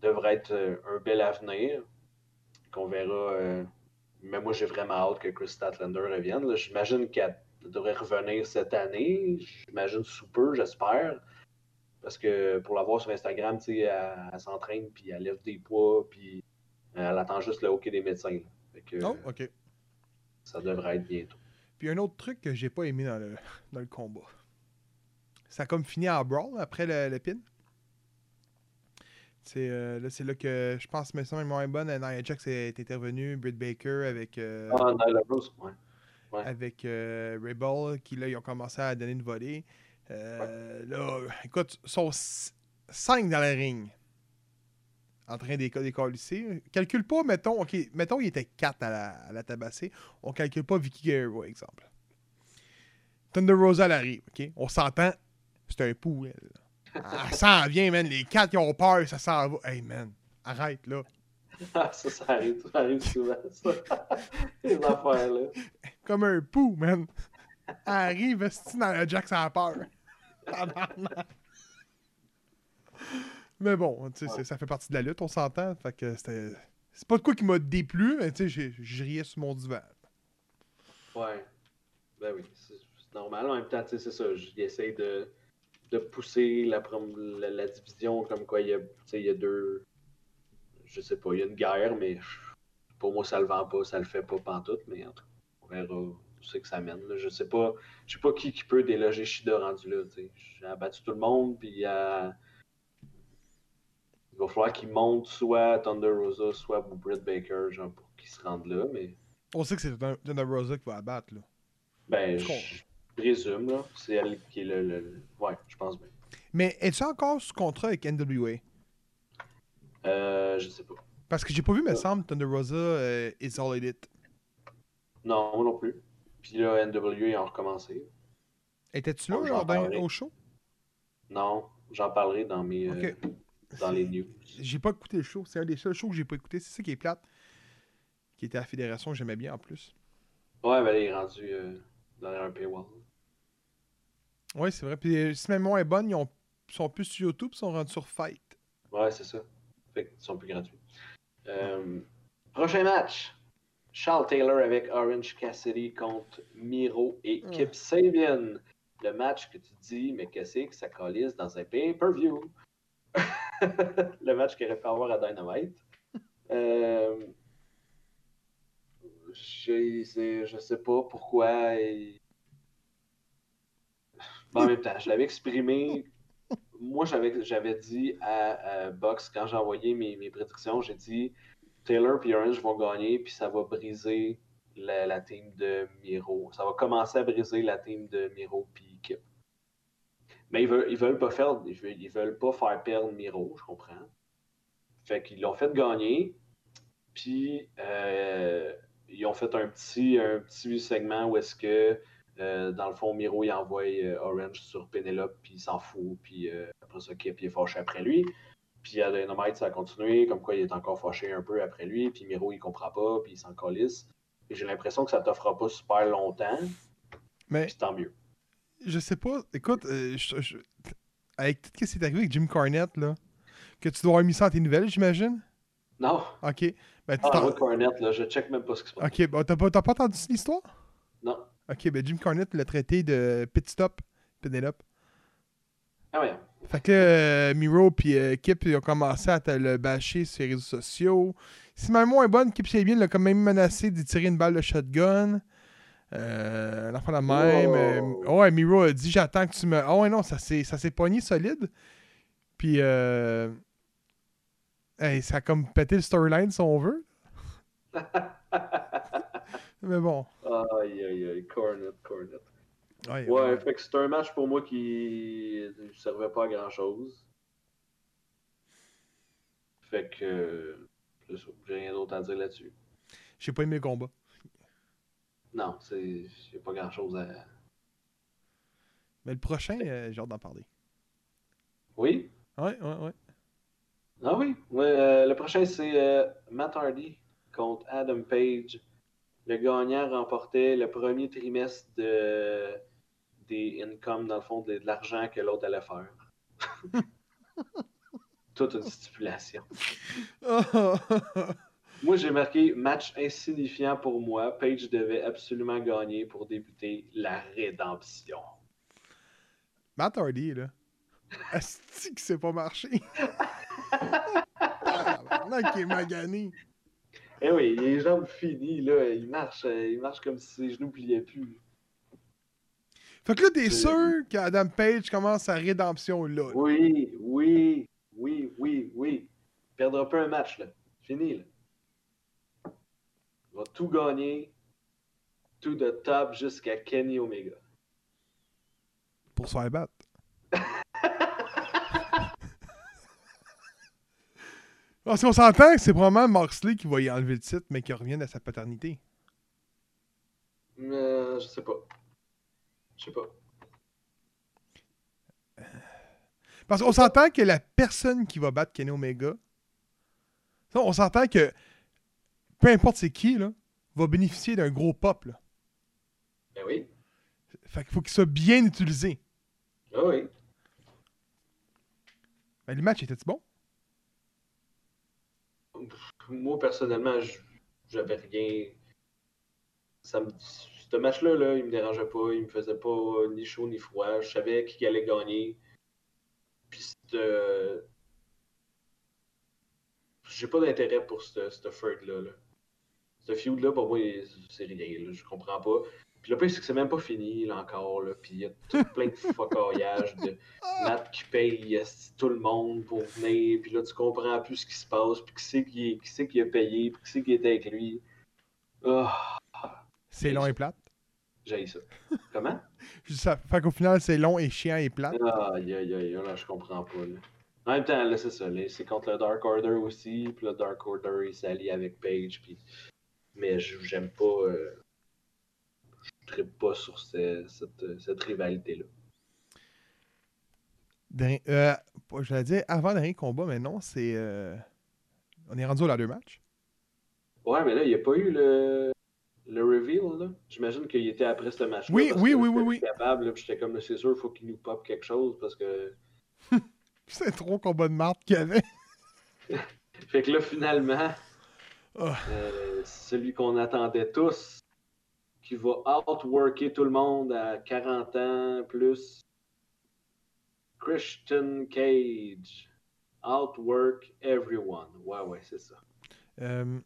[SPEAKER 4] devrait être euh, un bel avenir, qu'on verra. euh, mais moi, j'ai vraiment hâte que Chris Statlander revienne. J'imagine qu'elle devrait revenir cette année, j'imagine sous peu, j'espère. Parce que pour la voir sur Instagram, elle, elle s'entraîne, puis elle lève des poids, puis elle attend juste le hockey des médecins. que,
[SPEAKER 2] Oh, ok.
[SPEAKER 4] ça devrait être bientôt.
[SPEAKER 2] Puis un autre truc que j'ai pas aimé dans le, [LAUGHS] dans le combat. Ça a comme fini en brawl après le, le pin? C'est euh, là, c'est là que je pense que ça moins bonne. Nia Jax est intervenu, Britt Baker avec, euh,
[SPEAKER 4] Ah, Nyla Rose, ouais. ouais.
[SPEAKER 2] avec euh, Rebel, qui là, ils ont commencé à donner une volée. Euh, Là, écoute, ils sont 5 dans la ring. En train d'éco- d'écolisser. Calcule pas, mettons, ok, mettons, il était 4 à la, à la tabasser. On calcule pas Vicky Guerrero, exemple. Thunder Rosa, elle arrive, ok? On s'entend, c'est un pou, elle. Elle s'en vient, man. Les 4 qui ont peur, ça s'en va. Hey, man, arrête, là.
[SPEAKER 4] Ah, ça, ça arrive, ça arrive souvent, ça. [LAUGHS] Les affaires-là.
[SPEAKER 2] Comme un pou, man. Arrive, esti, dans le Jack sans peur. Tabarnak. mais bon, tu sais, c'est- ça fait partie de la lutte, on s'entend. Fait que c'était. C'est pas de quoi qui m'a déplu, mais tu sais, j'ai- je riais sur mon divan.
[SPEAKER 4] Ouais. Ben oui, c'est c'est normal. En même temps, tu sais, c'est ça. J'essaie de, de pousser la, la, la division comme quoi il y a, tu sais, il y a deux. Je sais pas, il y a une guerre, mais pour moi, ça le vend pas, ça le fait pas pantoute, mais en tout cas, on verra où c'est que ça mène. là. Je sais pas. Je sais pas qui, qui peut déloger Shida rendu là. J'ai abattu tout le monde, puis euh, il va falloir qu'il monte soit Thunder Rosa, soit Britt Baker, genre, pour qu'il se rende là, mais.
[SPEAKER 2] On sait que c'est Thunder Rosa qui va abattre, là.
[SPEAKER 4] Ben,
[SPEAKER 2] je
[SPEAKER 4] présume, là. C'est elle qui est le, Ouais, je pense bien.
[SPEAKER 2] Mais es-tu encore sous contrat avec NWA?
[SPEAKER 4] Euh, je sais pas.
[SPEAKER 2] Parce que j'ai pas vu, me semble, Thunder Rosa euh, is all it.
[SPEAKER 4] Non, moi non plus. Puis là, NWA, ils ont recommencé.
[SPEAKER 2] Étais-tu là là, dans-
[SPEAKER 4] parlerai.
[SPEAKER 2] au show?
[SPEAKER 4] Non, j'en parlerai dans mes... euh, dans les news.
[SPEAKER 2] J'ai pas écouté le show. C'est un des seuls shows que j'ai pas écouté. C'est ça qui est plate. Qui était à la fédération, j'aimais bien en plus.
[SPEAKER 4] Ouais, ben, elle est rendue euh, derrière un paywall.
[SPEAKER 2] Oui, c'est vrai. Puis euh, si ma mémoire est bonne, ils ont- sont plus sur YouTube, ils sont rendus sur Fight.
[SPEAKER 4] Ouais, c'est ça. Fait qu'ils sont plus gratuits. Euh, prochain match. Charles Taylor avec Orange Cassidy contre Miro et
[SPEAKER 2] Mm.
[SPEAKER 4] Kip Sabian. Le match que tu dis, mais qu'est-ce que ça calisse dans un pay-per-view? [LAUGHS] le match qu'il aurait pu avoir à Dynamite. [LAUGHS] Euh, je, je sais pas pourquoi. il- Ben, en même temps, je l'avais exprimé. Moi, j'avais, dit à, Box, quand j'ai envoyé mes, mes prédictions, j'ai dit Taylor et Orange vont gagner, puis ça va briser la, la team de Miro. Ça va commencer à briser la team de Miro puis Kip. Mais ils veulent, ils veulent pas faire. Ils veulent, ils veulent pas faire perdre Miro, je comprends. Fait qu'ils l'ont fait gagner. Puis euh, ils ont fait un petit, un petit segment où est-ce que euh, dans le fond, Miro il envoie euh, Orange sur Penelope, puis il s'en fout, puis euh, après ça, Kip il est fâché après lui. Puis à Dynamite, ça a continué, comme quoi il est encore fâché un peu après lui, puis Miro il comprend pas, puis il s'en calisse. Et j'ai l'impression que ça t'offrira pas super longtemps,
[SPEAKER 2] Mais
[SPEAKER 4] puis tant mieux.
[SPEAKER 2] je sais pas. Écoute, je- je- avec tout ce qui s'est arrivé avec Jim Cornette, là, que tu dois avoir mis ça dans tes nouvelles, j'imagine?
[SPEAKER 4] Non,
[SPEAKER 2] Ok. Ben, tu
[SPEAKER 4] ah, Cornette, là, je check même pas ce qui se passe.
[SPEAKER 2] Ok, bon, t'as pas, t'as pas entendu l'histoire?
[SPEAKER 4] Non.
[SPEAKER 2] Ok, ben Jim Cornette l'a traité de pit stop, Penelope.
[SPEAKER 4] Ah ouais.
[SPEAKER 2] Fait que euh, Miro puis euh, Kip ils ont commencé à te le bâcher sur les réseaux sociaux. Si ma mémoire est bonne, Kip Sabian l'a quand même menacé d'y tirer une balle de shotgun. Euh, l'enfant de même. Euh, ouais, Miro a dit J'attends que tu me. Ah ouais, non, ça s'est, ça s'est pogné solide. Puis, euh, hey, ça a comme pété le storyline si on veut. [LAUGHS] Mais bon.
[SPEAKER 4] Aïe, aïe, aïe, Cornette, Cornette.
[SPEAKER 2] Ouais,
[SPEAKER 4] fait que c'est un match pour moi qui ne servait pas à grand chose. Fait que. J'ai rien d'autre à dire là-dessus.
[SPEAKER 2] J'ai pas aimé le combat.
[SPEAKER 4] Non, c'est. A pas grand chose à.
[SPEAKER 2] Mais le prochain, euh, j'ai hâte d'en parler.
[SPEAKER 4] Oui?
[SPEAKER 2] Ouais, ouais, ouais.
[SPEAKER 4] Ah oui? Ouais, euh, le prochain, c'est euh, Matt Hardy contre Adam Page. Le gagnant remportait le premier trimestre de, des incomes, dans le fond, de, de l'argent que l'autre allait faire. [LAUGHS] Toute une stipulation. [LAUGHS] Moi, j'ai marqué match insignifiant pour moi. Page devait absolument gagner pour débuter la rédemption.
[SPEAKER 2] Matt Hardy, là. Asti que c'est pas marché. [LAUGHS] Tabarnak, il est magané.
[SPEAKER 4] Eh oui, les jambes finies, là. Il marche, euh, il marche comme si ses genoux pliaient plus.
[SPEAKER 2] Fait que là, t'es sûr qu'Adam Page commence sa rédemption là. là?
[SPEAKER 4] Oui, oui, oui, oui, oui. Il perdra pas un match, là. Fini, là. Il va tout gagner. Tout de top jusqu'à Kenny Omega.
[SPEAKER 2] Pour se faire battre. [LAUGHS] Parce qu'on s'entend que c'est probablement Moxley qui va y enlever le titre, mais qui revient à sa paternité.
[SPEAKER 4] Euh, je sais pas. Je sais pas.
[SPEAKER 2] Parce qu'on s'entend que la personne qui va battre Kenny Omega, on s'entend que peu importe c'est qui, là, va bénéficier d'un gros pop. Là.
[SPEAKER 4] Ben oui.
[SPEAKER 2] Fait qu'il faut qu'il soit bien utilisé.
[SPEAKER 4] Ah oui.
[SPEAKER 2] Ben, le match était-tu bon?
[SPEAKER 4] Moi, personnellement, j'avais rien. Ça. Ce match-là, là, il me dérangeait pas. Il me faisait pas ni chaud ni froid. Je savais qui allait gagner. Puis, c'était- j'ai pas d'intérêt pour ce ce feud-là. Là. Ce feud-là, pour moi, c'est rien. Là. Je comprends pas. Puis le pire, c'est que c'est même pas fini, là, encore. Là. Puis il y a tout [LAUGHS] plein de focaillages de Matt qui paye esti, tout le monde pour venir. Puis là, tu comprends plus ce qui se passe. Puis qui c'est qui, a payé. Puis qui c'est qui était avec lui. Ah,
[SPEAKER 2] C'est long et plate?
[SPEAKER 4] j'ai ça. Comment? [LAUGHS]
[SPEAKER 2] Ça. Fait qu'au final, c'est long et chiant et plate.
[SPEAKER 4] Aïe, aïe, aïe, là, je comprends pas. Là. En même temps, là, c'est ça. C'est contre le Dark Order aussi. Puis le Dark Order, il s'allie avec Page. Puis... Mais j'aime pas. euh, trippe pas sur ce- cette, cette rivalité-là.
[SPEAKER 2] Euh, je l'ai dit avant le dernier combat, mais non, c'est. euh, On est rendu au ladder match.
[SPEAKER 4] Ouais, mais là, il n'y a pas eu le, le reveal. là. J'imagine qu'il était après ce match-là.
[SPEAKER 2] Oui, oui, oui, oui, oui.
[SPEAKER 4] capable, là, puis j'étais comme, c'est sûr, il faut qu'il nous pop quelque chose parce que. [LAUGHS]
[SPEAKER 2] C'est trop combat de marde qu'il y avait. [LAUGHS]
[SPEAKER 4] Fait que là, finalement,
[SPEAKER 2] Ah.
[SPEAKER 4] euh, celui qu'on attendait tous, qui va outworker tout le monde à 40 ans plus, Christian Cage. Outwork everyone. Ouais, ouais, c'est ça.
[SPEAKER 2] Euh,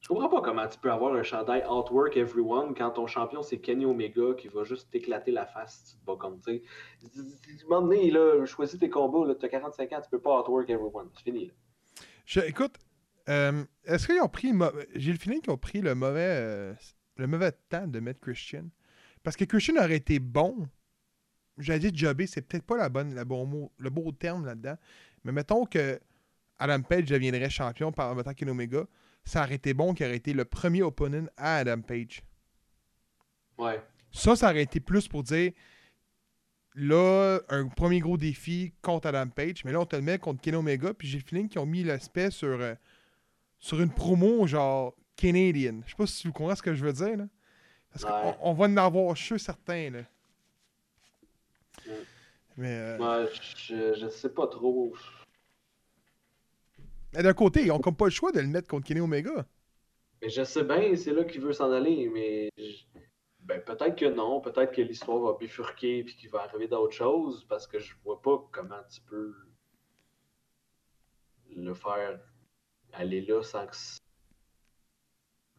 [SPEAKER 4] Je comprends pas comment tu peux avoir un chandail Outwork Everyone quand ton champion c'est Kenny Omega qui va juste t'éclater la face si tu te bats comme tu sais. Moment donné, là, choisis tes combats, là, t'as 45 ans, tu peux pas Outwork Everyone. C'est fini. là.
[SPEAKER 2] je- écoute, euh, est-ce qu'ils ont pris. J'ai le feeling qu'ils ont pris le mauvais, euh, le mauvais temps de mettre Christian. Parce que Christian aurait été bon, j'allais dire jobber, c'est peut-être pas la bonne, le bon mot, le beau terme là-dedans. Mais mettons que Adam Page deviendrait champion par battant Ken Omega, ça aurait été bon qu'il aurait été le premier opponent à Adam Page.
[SPEAKER 4] Ouais.
[SPEAKER 2] Ça, ça aurait été plus pour dire là, un premier gros défi contre Adam Page, mais là, on te le met contre Ken Omega, puis j'ai le feeling qu'ils ont mis l'aspect sur, euh, sur une promo genre Canadian. Je sais pas si vous comprenez ce que je veux dire, là. Parce
[SPEAKER 4] Ouais.
[SPEAKER 2] qu'on on va en avoir, je suis certains, là.
[SPEAKER 4] Mm.
[SPEAKER 2] Mais, euh,
[SPEAKER 4] Ouais, je, je sais pas trop.
[SPEAKER 2] mais d'un côté, ils ont comme pas le choix de le mettre contre Kenny Omega.
[SPEAKER 4] Mais je sais bien, c'est là qu'il veut s'en aller, mais je- ben, peut-être que non, peut-être que l'histoire va bifurquer puis qu'il va arriver d'autres choses, parce que je vois pas comment tu peux le faire aller là sans que.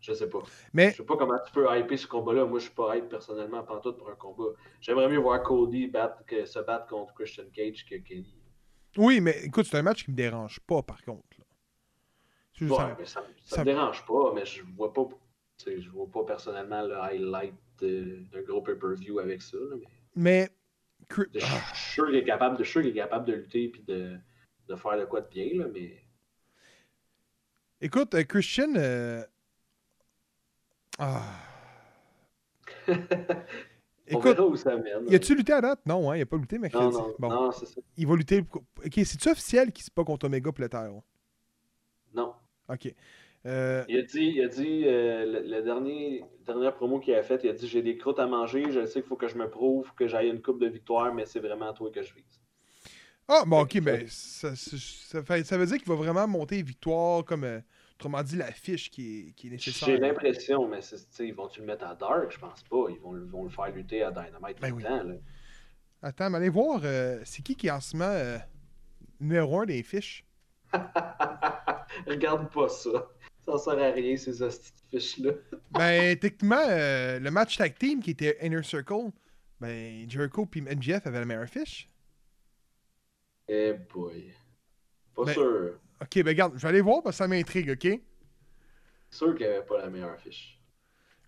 [SPEAKER 4] Je sais pas.
[SPEAKER 2] Mais
[SPEAKER 4] Je sais pas comment tu peux hyper ce combat-là. Moi, je suis pas hype personnellement pantoute pour un combat. J'aimerais mieux voir Cody battre, que, se battre contre Christian Cage que Kenny.
[SPEAKER 2] oui, mais écoute, c'est un match qui me dérange pas, par contre. là.
[SPEAKER 4] Ouais,
[SPEAKER 2] un-
[SPEAKER 4] mais ça, ça,
[SPEAKER 2] ça-
[SPEAKER 4] me dérange pas, mais je vois pas. Je vois pas personnellement le highlight d'un gros pay-per-view avec ça. là, mais je suis sûr qu'il est capable de, sûr qu'il est capable de lutter et de, de faire de quoi de bien, là, mais.
[SPEAKER 2] Écoute, euh, Christian. euh, Ah. [LAUGHS]
[SPEAKER 4] On
[SPEAKER 2] Écoute,
[SPEAKER 4] verra où ça mène.
[SPEAKER 2] y a-tu lutté à date? Non, hein, il a pas lutté mercredi.
[SPEAKER 4] non,
[SPEAKER 2] bon,
[SPEAKER 4] non, c'est ça.
[SPEAKER 2] il va lutter. Ok, c'est-tu officiel qu'il se bat contre Omega pour le title?
[SPEAKER 4] Non.
[SPEAKER 2] Ok. Euh,
[SPEAKER 4] Il a dit, il a dit euh, le, le dernier, dernière promo qu'il a faite, il a dit J'ai des croûtes à manger, je sais qu'il faut que je me prouve que j'aille une coupe de victoire, mais c'est vraiment toi que je vise.
[SPEAKER 2] Ah, bon, ok, ben, ça veut dire qu'il va vraiment monter victoire, comme, euh, autrement dit, la fiche qui est, qui est nécessaire.
[SPEAKER 4] J'ai l'impression, mais ils vont-tu le mettre à Dark? Je pense pas. Ils vont, le- vont le faire lutter à Dynamite
[SPEAKER 2] Ben
[SPEAKER 4] tout
[SPEAKER 2] oui.
[SPEAKER 4] le temps. Là.
[SPEAKER 2] Attends, mais allez voir, euh, c'est qui qui est en ce moment euh, numéro un des fiches? [LAUGHS]
[SPEAKER 4] Regarde pas ça. Ça sert à rien, ces fiches-là. [LAUGHS]
[SPEAKER 2] Ben, techniquement, euh, le match tag team qui était Inner Circle, ben, Jericho puis MJF avaient la meilleure fiche.
[SPEAKER 4] Eh boy. Pas
[SPEAKER 2] Ben-
[SPEAKER 4] sûr.
[SPEAKER 2] Ok, ben, regarde, je vais aller voir parce que ça m'intrigue, ok?
[SPEAKER 4] Sûr qu'il n'y avait pas la meilleure fiche.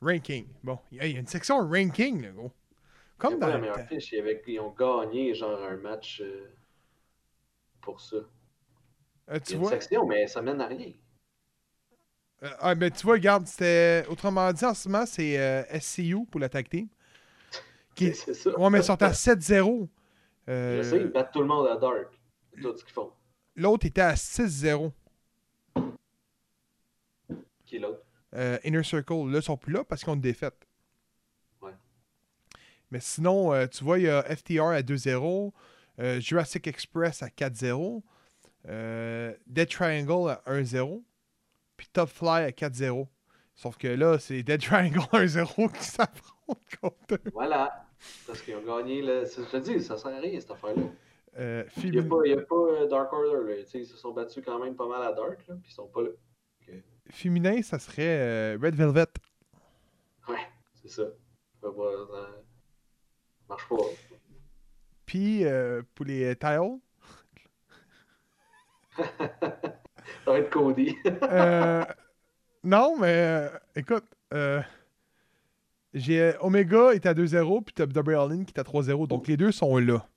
[SPEAKER 2] Ranking. Bon, il y a il une section ranking, là, gros.
[SPEAKER 4] Il
[SPEAKER 2] Comme
[SPEAKER 4] y
[SPEAKER 2] dans
[SPEAKER 4] pas la
[SPEAKER 2] le
[SPEAKER 4] meilleure fiche. Il y avait- ils ont gagné genre un match euh, pour ça.
[SPEAKER 2] Euh,
[SPEAKER 4] Il y
[SPEAKER 2] tu
[SPEAKER 4] a une
[SPEAKER 2] vois?
[SPEAKER 4] section, mais ça mène à rien.
[SPEAKER 2] Euh, ah, ben, tu vois, regarde, c'était. Autrement dit, en ce moment, c'est SCU pour la tag team. Qui- [LAUGHS]
[SPEAKER 4] C'est ça.
[SPEAKER 2] Ouais, mais ils sont à [LAUGHS] 7-0. Euh,
[SPEAKER 4] Je sais, ils battent tout le monde à Dark. Tout ce qu'ils font.
[SPEAKER 2] L'autre était à 6-0.
[SPEAKER 4] Qui est l'autre?
[SPEAKER 2] Euh, Inner Circle, là, ils sont plus là parce qu'ils ont une défaite.
[SPEAKER 4] Ouais.
[SPEAKER 2] Mais sinon, euh, tu vois, il y a FTR à 2-0, euh, Jurassic Express à 4-0, euh, Dead Triangle à 1-0, puis Top Fly à 4-0. Sauf que là, c'est Dead Triangle [LAUGHS] 1-0 qui s'affrontent contre eux.
[SPEAKER 4] Voilà. Parce qu'ils ont gagné. Le... Je te dis, ça sert à rien cette affaire-là.
[SPEAKER 2] Euh,
[SPEAKER 4] Il n'y a pas, a euh, Dark Order. Là. Ils se sont battus quand même pas mal à Dark. Là, puis ils sont pas là.
[SPEAKER 2] Féminin, ça serait euh, Red Velvet.
[SPEAKER 4] Ouais, c'est ça. Ça marche pas.
[SPEAKER 2] Puis euh, pour les tiles, [LAUGHS]
[SPEAKER 4] ça va être Cody.
[SPEAKER 2] Non, mais écoute, j'ai Omega est à 2-0, puis t'as Double qui est à 3-0. Donc les deux sont là.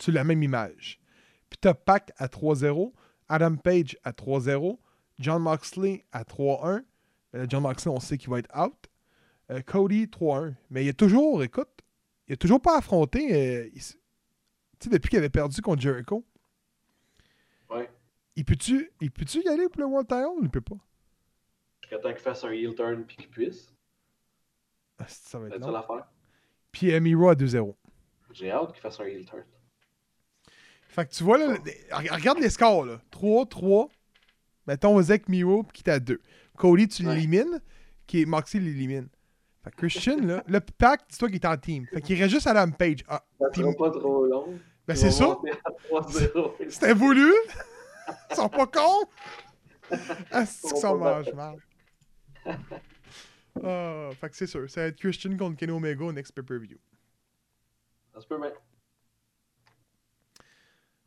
[SPEAKER 2] Sur la même image. Puis t'as Pac à 3-0, Adam Page à 3-0, John Moxley à 3-1. Euh, John Moxley, on sait qu'il va être out. Euh, Cody 3-1. Mais il a toujours, écoute, il a toujours pas affronté. euh, tu sais, depuis qu'il avait perdu contre Jericho.
[SPEAKER 4] Ouais.
[SPEAKER 2] Il peut-tu il peut y aller pour le World Title ou il peut pas?
[SPEAKER 4] Jusqu'à temps qu'il fasse un heel turn puis qu'il puisse.
[SPEAKER 2] Ah, ça va être
[SPEAKER 4] ça l'affaire.
[SPEAKER 2] Puis Miro à 2-0.
[SPEAKER 4] J'ai hâte qu'il fasse un heel turn.
[SPEAKER 2] Fait que tu vois, là, le- regarde les scores, là. 3-3. Mettons Zek Miro qui est à 2. Cody, tu
[SPEAKER 4] Ouais.
[SPEAKER 2] l'élimines. Qui est Moxie l'élimine. Fait que Christian, là, le pack, dis-toi qu'il est en team. Fait qu'il reste juste Adam Page. Ah,
[SPEAKER 4] Ça sera pas trop long.
[SPEAKER 2] ben c'est ça.
[SPEAKER 4] monter à 3-0. [LAUGHS]
[SPEAKER 2] C'était voulu. Ils sont pas cons. Ah, c'est qu'ils
[SPEAKER 4] Ils
[SPEAKER 2] sont mange mal. Ah, fait que c'est sûr. Ça va être Christian contre Kenny Omega au next pay-per-view.
[SPEAKER 4] Ça se peut bien.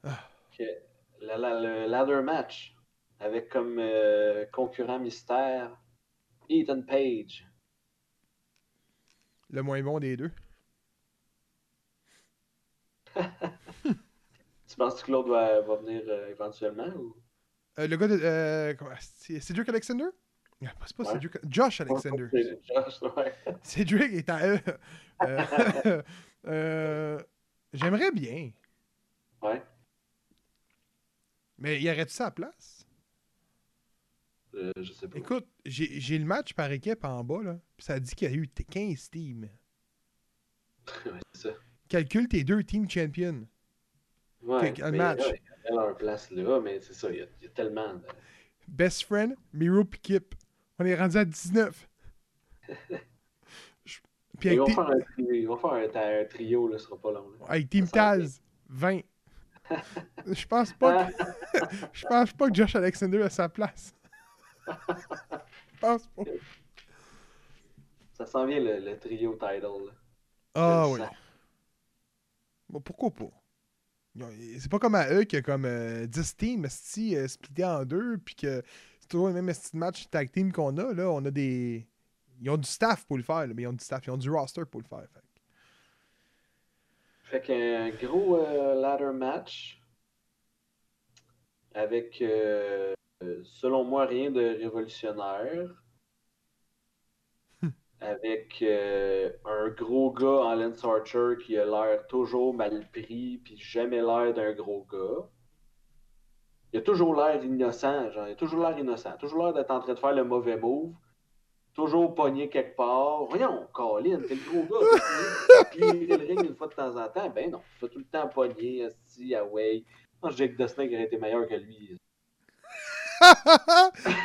[SPEAKER 4] La- la- le ladder match avec comme euh, concurrent mystère Ethan Page.
[SPEAKER 2] Le moins bon des deux. [LAUGHS]
[SPEAKER 4] tu penses que Claude va, va venir euh, éventuellement ou?
[SPEAKER 2] Euh, le gars de. C'est Cedric Alexander? Ah, C'est pas
[SPEAKER 4] Ouais.
[SPEAKER 2] Cedric. Josh Alexander. [LAUGHS]
[SPEAKER 4] C'est Josh, ouais. [LAUGHS]
[SPEAKER 2] Cedric est à eux. Euh, euh, J'aimerais bien.
[SPEAKER 4] Ouais.
[SPEAKER 2] Mais il arrête ça à la place?
[SPEAKER 4] Euh, je sais pas.
[SPEAKER 2] Écoute, j'ai le match par équipe en bas, là. Puis ça dit qu'il y a eu t- 15 teams. [LAUGHS]
[SPEAKER 4] Ouais, c'est ça.
[SPEAKER 2] Calcule tes deux team champions.
[SPEAKER 4] Ouais,
[SPEAKER 2] un match.
[SPEAKER 4] il y a leur place là, mais c'est ça, il y, a, y tellement de...
[SPEAKER 2] Best friend, Miro Kip. On est rendu à 19. [LAUGHS] Je- Puis
[SPEAKER 4] Ils vont faire un trio, ils vont faire un, un trio, là, ce sera pas long. là.
[SPEAKER 2] avec Team Taz, 20. Je pense pas que... [LAUGHS] Je pense pas que Josh Alexander a sa place. Je pense pas.
[SPEAKER 4] Ça s'en vient le, le trio title. là.
[SPEAKER 2] Ah oui. Bon, pourquoi pas? C'est pas comme à eux qu'il y a comme euh, 10 teams esti, euh, splittés en deux, puis que c'est toujours le même esti de match tag team qu'on a. Là, on a des. Ils ont du staff pour le faire, là, mais ils ont du staff, ils ont du roster pour le faire. fait
[SPEAKER 4] Fait qu'un gros euh, ladder match avec, euh, selon moi, rien de révolutionnaire. avec euh, un gros gars en Lance Archer qui a l'air toujours mal pris, puis jamais l'air d'un gros gars. Il a toujours l'air innocent, genre, il a toujours l'air innocent, toujours l'air d'être en train de faire le mauvais move, toujours pogné quelque part. Voyons, Colin, t'es le gros gars, clearer le ring une fois de temps en temps. Ben non, tu fais tout le temps pogné, asti, away. Moi, Jake The Snake aurait été meilleur que lui.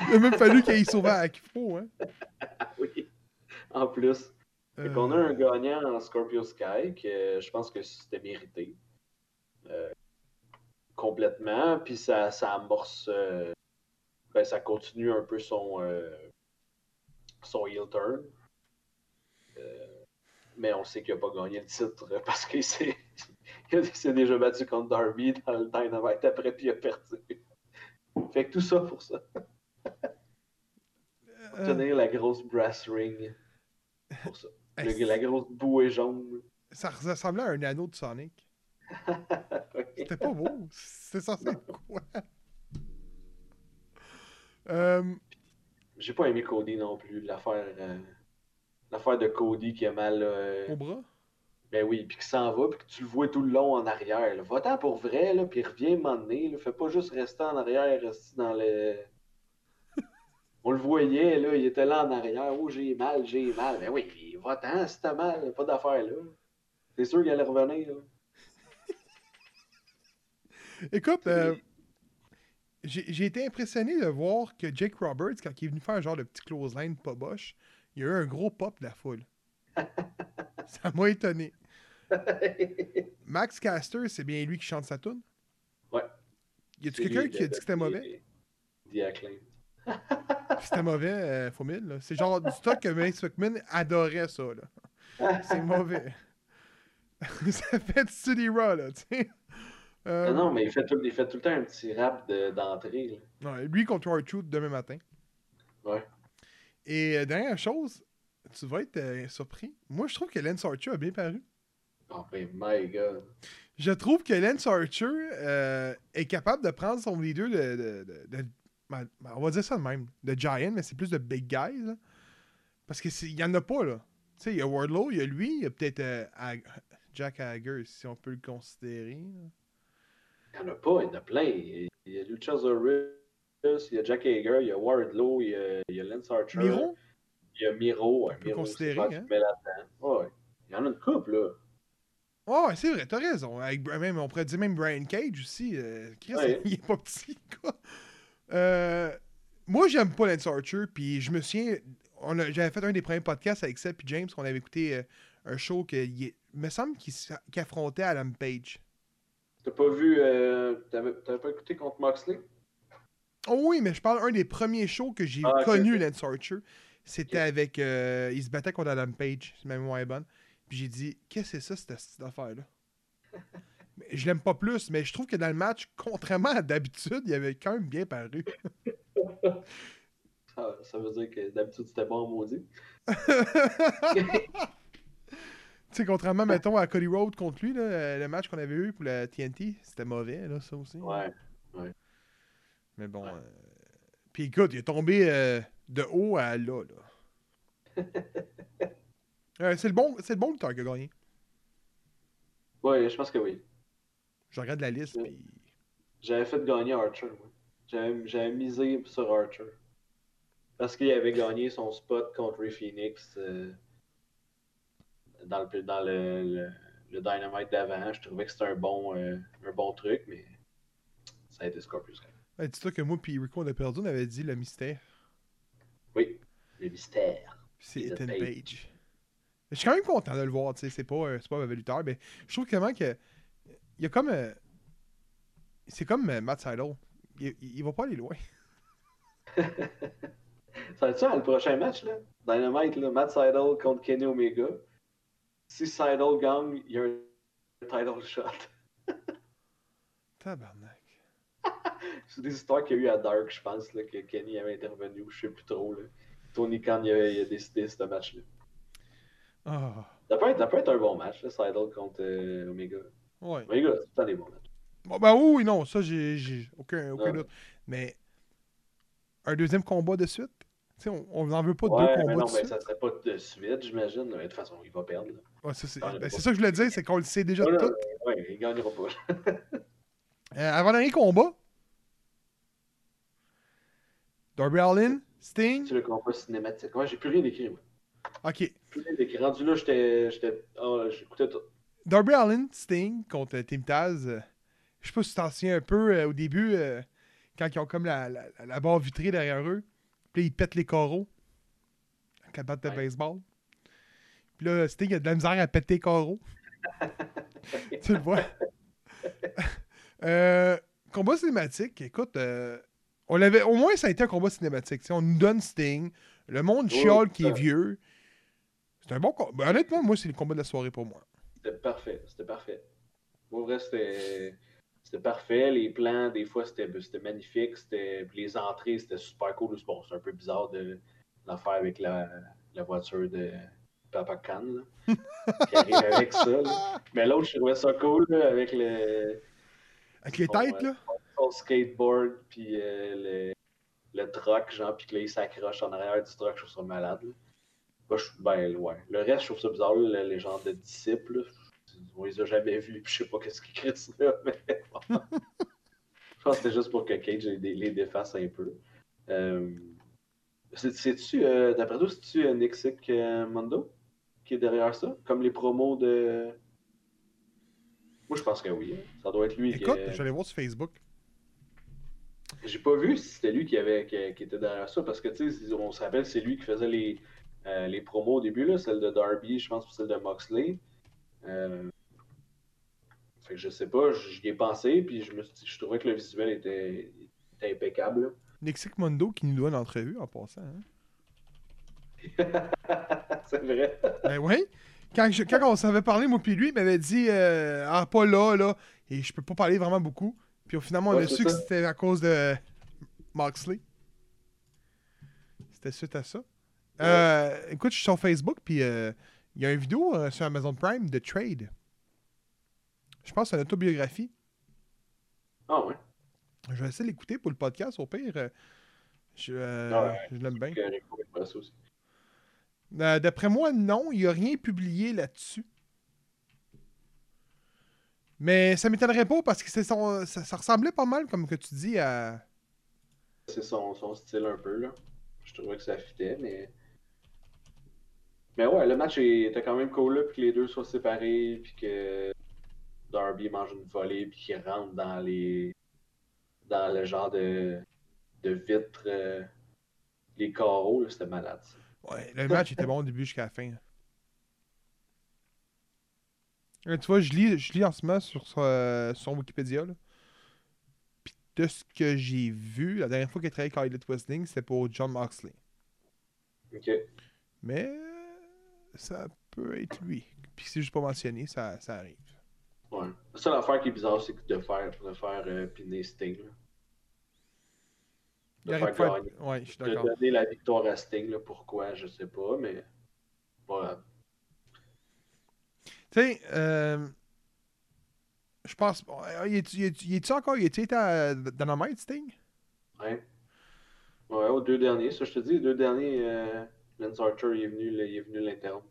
[SPEAKER 2] Il a même fallu qu'il ait sauvé à Kifo, hein. [LAUGHS]
[SPEAKER 4] Oui, en plus. Fait qu'on a
[SPEAKER 2] Euh,
[SPEAKER 4] un gagnant en Scorpio Sky, que euh, je pense que c'était mérité. Euh, complètement. Puis ça, ça amorce. euh, ben, ça continue un peu son, euh, son heel turn. Euh, mais on sait qu'il n'a pas gagné le titre parce qu'il [LAUGHS] s'est déjà battu contre Darby dans le Dynamite après, puis il a perdu. Fait que tout ça pour ça.
[SPEAKER 2] euh,
[SPEAKER 4] Tenir la grosse brass ring. Pour ça. Le- la grosse bouée jaune.
[SPEAKER 2] ça ressemblait à un anneau de Sonic. [LAUGHS] C'était pas beau. C'était censé être quoi? Euh,
[SPEAKER 4] J'ai pas aimé Cody non plus. L'affaire euh, l'affaire de Cody qui a mal. euh,
[SPEAKER 2] au bras?
[SPEAKER 4] Ben oui, puis qui s'en va, puis que tu le vois tout le long en arrière. Va-t'en pour vrai, là, puis reviens. Là. Fais pas juste rester en arrière, rester dans le. [LAUGHS] On le voyait, là, il était là en arrière. Oh, j'ai mal, j'ai mal. Ben oui, va-t'en si t'as mal, pas d'affaire là. C'est sûr qu'il allait revenir. Là. [LAUGHS]
[SPEAKER 2] Écoute, euh, j'ai été impressionné de voir que Jake Roberts, quand il est venu faire un genre de petit close line pas boche, il y a eu un gros pop de la foule. [LAUGHS] Ça m'a étonné. Max Caster, c'est bien lui qui chante sa tune?
[SPEAKER 4] Ouais.
[SPEAKER 2] Y a-tu quelqu'un qui a dit que c'était mauvais?
[SPEAKER 4] The Acclaim.
[SPEAKER 2] C'était mauvais, euh, faux mille. C'est genre du stock que Vince McMahon adorait ça, là. C'est mauvais. [LAUGHS] ça fait du City Raw, là, tu sais. Euh,
[SPEAKER 4] Non, non, mais il fait, tout, il fait tout le temps un petit rap de- d'entrée.
[SPEAKER 2] ouais, lui contre R-Truth demain matin.
[SPEAKER 4] Ouais.
[SPEAKER 2] Et euh, dernière chose, tu vas être euh, surpris. Moi, je trouve que Lance Archer a bien paru.
[SPEAKER 4] Oh, ben, my god.
[SPEAKER 2] Je trouve que Lance Archer est capable de prendre son leader de, de- de- de- ben, ben, on va dire ça de même, de Giant, mais c'est plus de Big Guys. là. Parce qu'il y en a pas, là. Tu sais, il y a Wardlow, il y a lui, il y a peut-être Jack Hager, si on peut le considérer. là.
[SPEAKER 4] Il n'y en a pas, il y en a plein. Il y a Luchasaurus, il y a Jack Hager, il y a Wardlow, il y a, il y a Lance Archer.
[SPEAKER 2] Miro?
[SPEAKER 4] Il y a Miro.
[SPEAKER 2] peut
[SPEAKER 4] Miro, pas
[SPEAKER 2] hein.
[SPEAKER 4] Ouais. Il y en a une couple, là.
[SPEAKER 2] Oh, ouais, c'est vrai, t'as raison. Avec, même, on pourrait dire même Brian Cage aussi. euh, Chris,
[SPEAKER 4] Ouais. [LAUGHS]
[SPEAKER 2] il est pas petit, quoi. Euh, moi, j'aime pas Lance Archer, puis je me souviens, j'avais fait un des premiers podcasts avec Seth et James, qu'on avait écouté euh, un show que il me semble qu'il qu'il affrontait Adam Page.
[SPEAKER 4] T'as pas vu. Euh, T'avais pas écouté contre Moxley?
[SPEAKER 2] Oh oui, mais je parle d'un des premiers shows que j'ai
[SPEAKER 4] Ah,
[SPEAKER 2] connu. Lance Archer. C'était avec. euh, il se battait contre Adam Page, si ma mémoire est bonne. Puis j'ai dit, qu'est-ce que c'est ça, cette, cette affaire-là? [LAUGHS] Je l'aime pas plus, mais je trouve que dans le match, contrairement à d'habitude, il avait quand même bien paru. [LAUGHS]
[SPEAKER 4] Ça veut dire que d'habitude c'était bon maudit. [LAUGHS]
[SPEAKER 2] sais, contrairement, mettons, à Cody Rhodes contre lui, là, euh, le match qu'on avait eu pour la TNT, c'était mauvais, là, ça aussi.
[SPEAKER 4] Ouais.
[SPEAKER 2] Mais bon.
[SPEAKER 4] Ouais.
[SPEAKER 2] euh, Puis écoute, il est tombé euh, de haut à là, là. [LAUGHS] Euh, c'est le bon, c'est le bon lutteur qui a gagné.
[SPEAKER 4] Ouais, je pense que oui.
[SPEAKER 2] Je regarde la liste,
[SPEAKER 4] Ouais.
[SPEAKER 2] puis.
[SPEAKER 4] J'avais fait gagner Archer, moi. J'avais j'avais misé sur Archer. Parce qu'il avait gagné son spot contre Ray Phoenix dans, le, dans le, le, le Dynamite d'avant. Je trouvais que c'était un bon, euh, un bon truc, mais ça a été Scorpius.
[SPEAKER 2] Ouais, Dis-toi que moi, puis Rico, on a perdu, on avait dit le mystère.
[SPEAKER 4] Oui, le mystère.
[SPEAKER 2] C'est
[SPEAKER 4] Ethan Page.
[SPEAKER 2] Page. Je suis quand même content de le voir, tu sais. C'est pas, euh, c'est pas un mauvais lutteur, mais je trouve vraiment que. Il y a comme. euh, c'est comme Matt Seidel. Il, il- il va pas aller loin. [LAUGHS]
[SPEAKER 4] Ça va être ça, le prochain match, là? Dynamite, là, Matt Seidel contre Kenny Omega. Si Seidel gagne, il y a un title shot. [LAUGHS]
[SPEAKER 2] Tabarnak. [LAUGHS]
[SPEAKER 4] C'est des histoires qu'il y a eu à Dark, je pense, là, que Kenny avait intervenu, ou je sais plus trop. Là. Tony Khan il a, il a décidé ce match-là.
[SPEAKER 2] Ah.
[SPEAKER 4] Ça peut, être, ça peut être un bon match, là, Seidel contre euh, Omega.
[SPEAKER 2] Ouais.
[SPEAKER 4] Omega, c'est temps des bons matchs.
[SPEAKER 2] Bon, ben oui, non, ça, j'ai aucun, doute. Mais. Un deuxième combat de suite? Tu sais, on n'en veut pas
[SPEAKER 4] Ouais,
[SPEAKER 2] deux
[SPEAKER 4] mais
[SPEAKER 2] combats
[SPEAKER 4] non,
[SPEAKER 2] de
[SPEAKER 4] mais ça serait pas de suite, j'imagine. De toute façon, il va perdre.
[SPEAKER 2] Ouais, c'est
[SPEAKER 4] Ah,
[SPEAKER 2] ben, c'est ça que je voulais dire, c'est qu'on le sait déjà
[SPEAKER 4] Ouais,
[SPEAKER 2] tout.
[SPEAKER 4] ouais, il gagnera pas. [LAUGHS]
[SPEAKER 2] Euh, avant-dernier combat. Darby Allin, Sting.
[SPEAKER 4] C'est le combat cinématique. Ouais, j'ai plus rien écrit, moi.
[SPEAKER 2] Ok.
[SPEAKER 4] Plus rien écrit. Rendu là, j'étais. ah, J'écoutais tout.
[SPEAKER 2] Darby Allin, Sting contre Team Taz. euh, je sais pas si tu t'en souviens un peu euh, au début, euh, quand ils ont comme la, la, la barre vitrée derrière eux. Puis là, ils pètent les coraux. Avec la batte de
[SPEAKER 4] Ouais.
[SPEAKER 2] baseball. Puis là, Sting a de la misère à péter les coraux. [LAUGHS] tu le vois? [LAUGHS] Euh, combat cinématique, écoute, euh, on l'avait, au moins ça a été un combat cinématique. on nous donne Sting, le monde
[SPEAKER 4] Oui,
[SPEAKER 2] chiale qui est vieux. C'est un bon combat. honnêtement, moi, c'est le combat de la soirée pour moi.
[SPEAKER 4] C'était parfait. C'était parfait. Pour vrai, c'était. C'était parfait. Les plans, des fois, c'était magnifique. Puis Les entrées, c'était super cool. Bon, c'est un peu bizarre de l'affaire avec la, la voiture de Papa Khan. là, qui arrive avec ça. là. Mais l'autre, je trouvais ça cool là, avec le,
[SPEAKER 2] Avec les
[SPEAKER 4] Son,
[SPEAKER 2] têtes, là?
[SPEAKER 4] son skateboard, puis euh, le, le truck, genre, puis que là, il s'accroche en arrière du truck. Je trouve ça malade. là. Moi, je, ben, ouais. Le reste, je trouve ça bizarre, les genres de disciples. On les a jamais vus, puis je sais pas qu'est-ce qu'ils crient là, [LAUGHS] mais. Je pense que c'était juste pour que Cage les, dé- les défasse un peu. Euh, c'est- C'est-tu, euh, d'après toi, c'est-tu euh, euh, Mondo qui est derrière ça? Comme les promos de. Moi, je pense que oui. hein. Ça doit être lui qui
[SPEAKER 2] Écoute, vais aller voir sur Facebook.
[SPEAKER 4] j'ai pas vu si c'était lui qui, avait, qui, qui était derrière ça, parce que, tu sais, on se rappelle, c'est lui qui faisait les, euh, les promos au début, là, celle de Darby, je pense, celle de Moxley. Euh, Fait que je sais pas, j'y ai pensé, puis je, me suis dit- je trouvais que le visuel était, était impeccable. là.
[SPEAKER 2] Mondo qui nous doit une entrevue en passant. hein. [LAUGHS]
[SPEAKER 4] c'est vrai.
[SPEAKER 2] Ben oui. Quand, je- quand on s'avait parlé, moi puis lui, il m'avait dit euh, Ah, pas là, là. Et je peux pas parler vraiment beaucoup. Puis finalement, on
[SPEAKER 4] Ouais,
[SPEAKER 2] a su que c'était à cause de Moxley. C'était suite à ça. Euh, écoute, je suis sur Facebook, puis euh, il y a une vidéo sur Amazon Prime de Trade. Je pense c'est une autobiographie.
[SPEAKER 4] Ah ouais.
[SPEAKER 2] Je vais essayer de l'écouter pour le podcast, au pire. euh, je euh,
[SPEAKER 4] Ah ouais.
[SPEAKER 2] je l'aime bien. Euh, D'après moi, non, il n'y a rien publié là-dessus. Mais ça m'étonnerait pas parce que son, ça, ça ressemblait pas mal, comme que tu dis, à.
[SPEAKER 4] C'est son, son style un peu, là. Je trouvais que ça fitait, mais. Mais ouais, le match était quand même cool, là, puis que les deux soient séparés, puis que Darby mange une volée, puis qu'il rentre dans les. dans le genre de. de vitre. euh, les carreaux, c'était malade, ça.
[SPEAKER 2] Ouais, le match était bon au début jusqu'à la fin. Euh, tu vois, je lis, je lis en ce moment sur son, son Wikipédia. Là. Puis de ce que j'ai vu, la dernière fois qu'il a travaillé avec Elliot Wrestling, c'était pour John Moxley.
[SPEAKER 4] Ok.
[SPEAKER 2] Mais ça peut être lui. Puis c'est juste pas mentionné, ça, ça arrive.
[SPEAKER 4] Ouais. La seule affaire qui est bizarre, c'est que de faire, de faire euh, piner Sting, là.
[SPEAKER 2] Il
[SPEAKER 4] De
[SPEAKER 2] arrive
[SPEAKER 4] faire gagner.
[SPEAKER 2] Ouais, je suis
[SPEAKER 4] De donner la victoire à Sting, là, pourquoi, je sais pas, mais. Voilà.
[SPEAKER 2] Tu sais, euh, je pense. euh, Il est-tu il il est-tu encore. Il est-tu à Dynamite, Sting?
[SPEAKER 4] Ouais. Ouais, aux deux derniers, ça je te dis, les deux derniers, euh, Lance Archer il est venu, là, il est venu l'interrompre.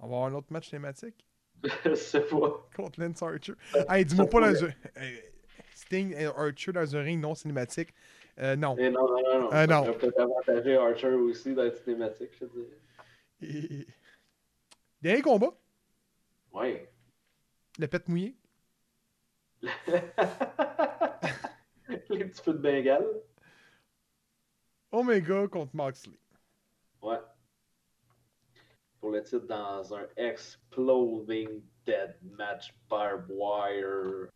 [SPEAKER 2] On va avoir un autre match thématique [LAUGHS]
[SPEAKER 4] Je sais pas.
[SPEAKER 2] contre Lance Archer. Hey, dis-moi pas dans un. Sting et Archer dans un ring non cinématique. Euh, non.
[SPEAKER 4] Mais non, non, non. non.
[SPEAKER 2] Ah,
[SPEAKER 4] ça
[SPEAKER 2] non.
[SPEAKER 4] peut-être avantager Archer aussi dans cinématique, je dirais.
[SPEAKER 2] Et- Dernier combat,
[SPEAKER 4] Ouais.
[SPEAKER 2] le pet mouillé. [LAUGHS]
[SPEAKER 4] Les petits feux de Bengale.
[SPEAKER 2] Omega contre Moxley.
[SPEAKER 4] Ouais. Pour le titre dans un Exploding Dead Match Barbed Wire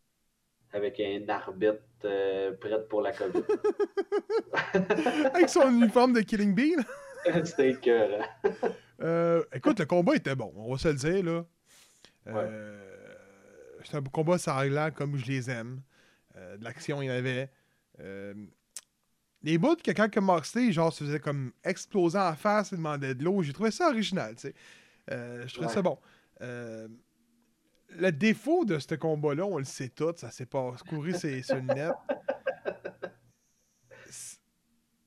[SPEAKER 4] avec un arbitre euh, prêt pour la COVID. [LAUGHS]
[SPEAKER 2] Avec son uniforme de Killing Bee. là. [LAUGHS]
[SPEAKER 4] C'était écœurant.
[SPEAKER 2] Euh, écoute, le combat était bon, on va se le dire, là. Euh, C'était un combat sanglant comme je les aime. Euh, de l'action, il y en avait. Les bouts que quand que Moxley, genre, se faisait comme exploser en face et demandait de l'eau, j'ai trouvé ça original, tu sais. Euh, je trouvais
[SPEAKER 4] Ouais.
[SPEAKER 2] ça bon. Euh, le défaut de ce combat-là, on le sait tout, ça s'est pas couru c'est [LAUGHS] sur le net.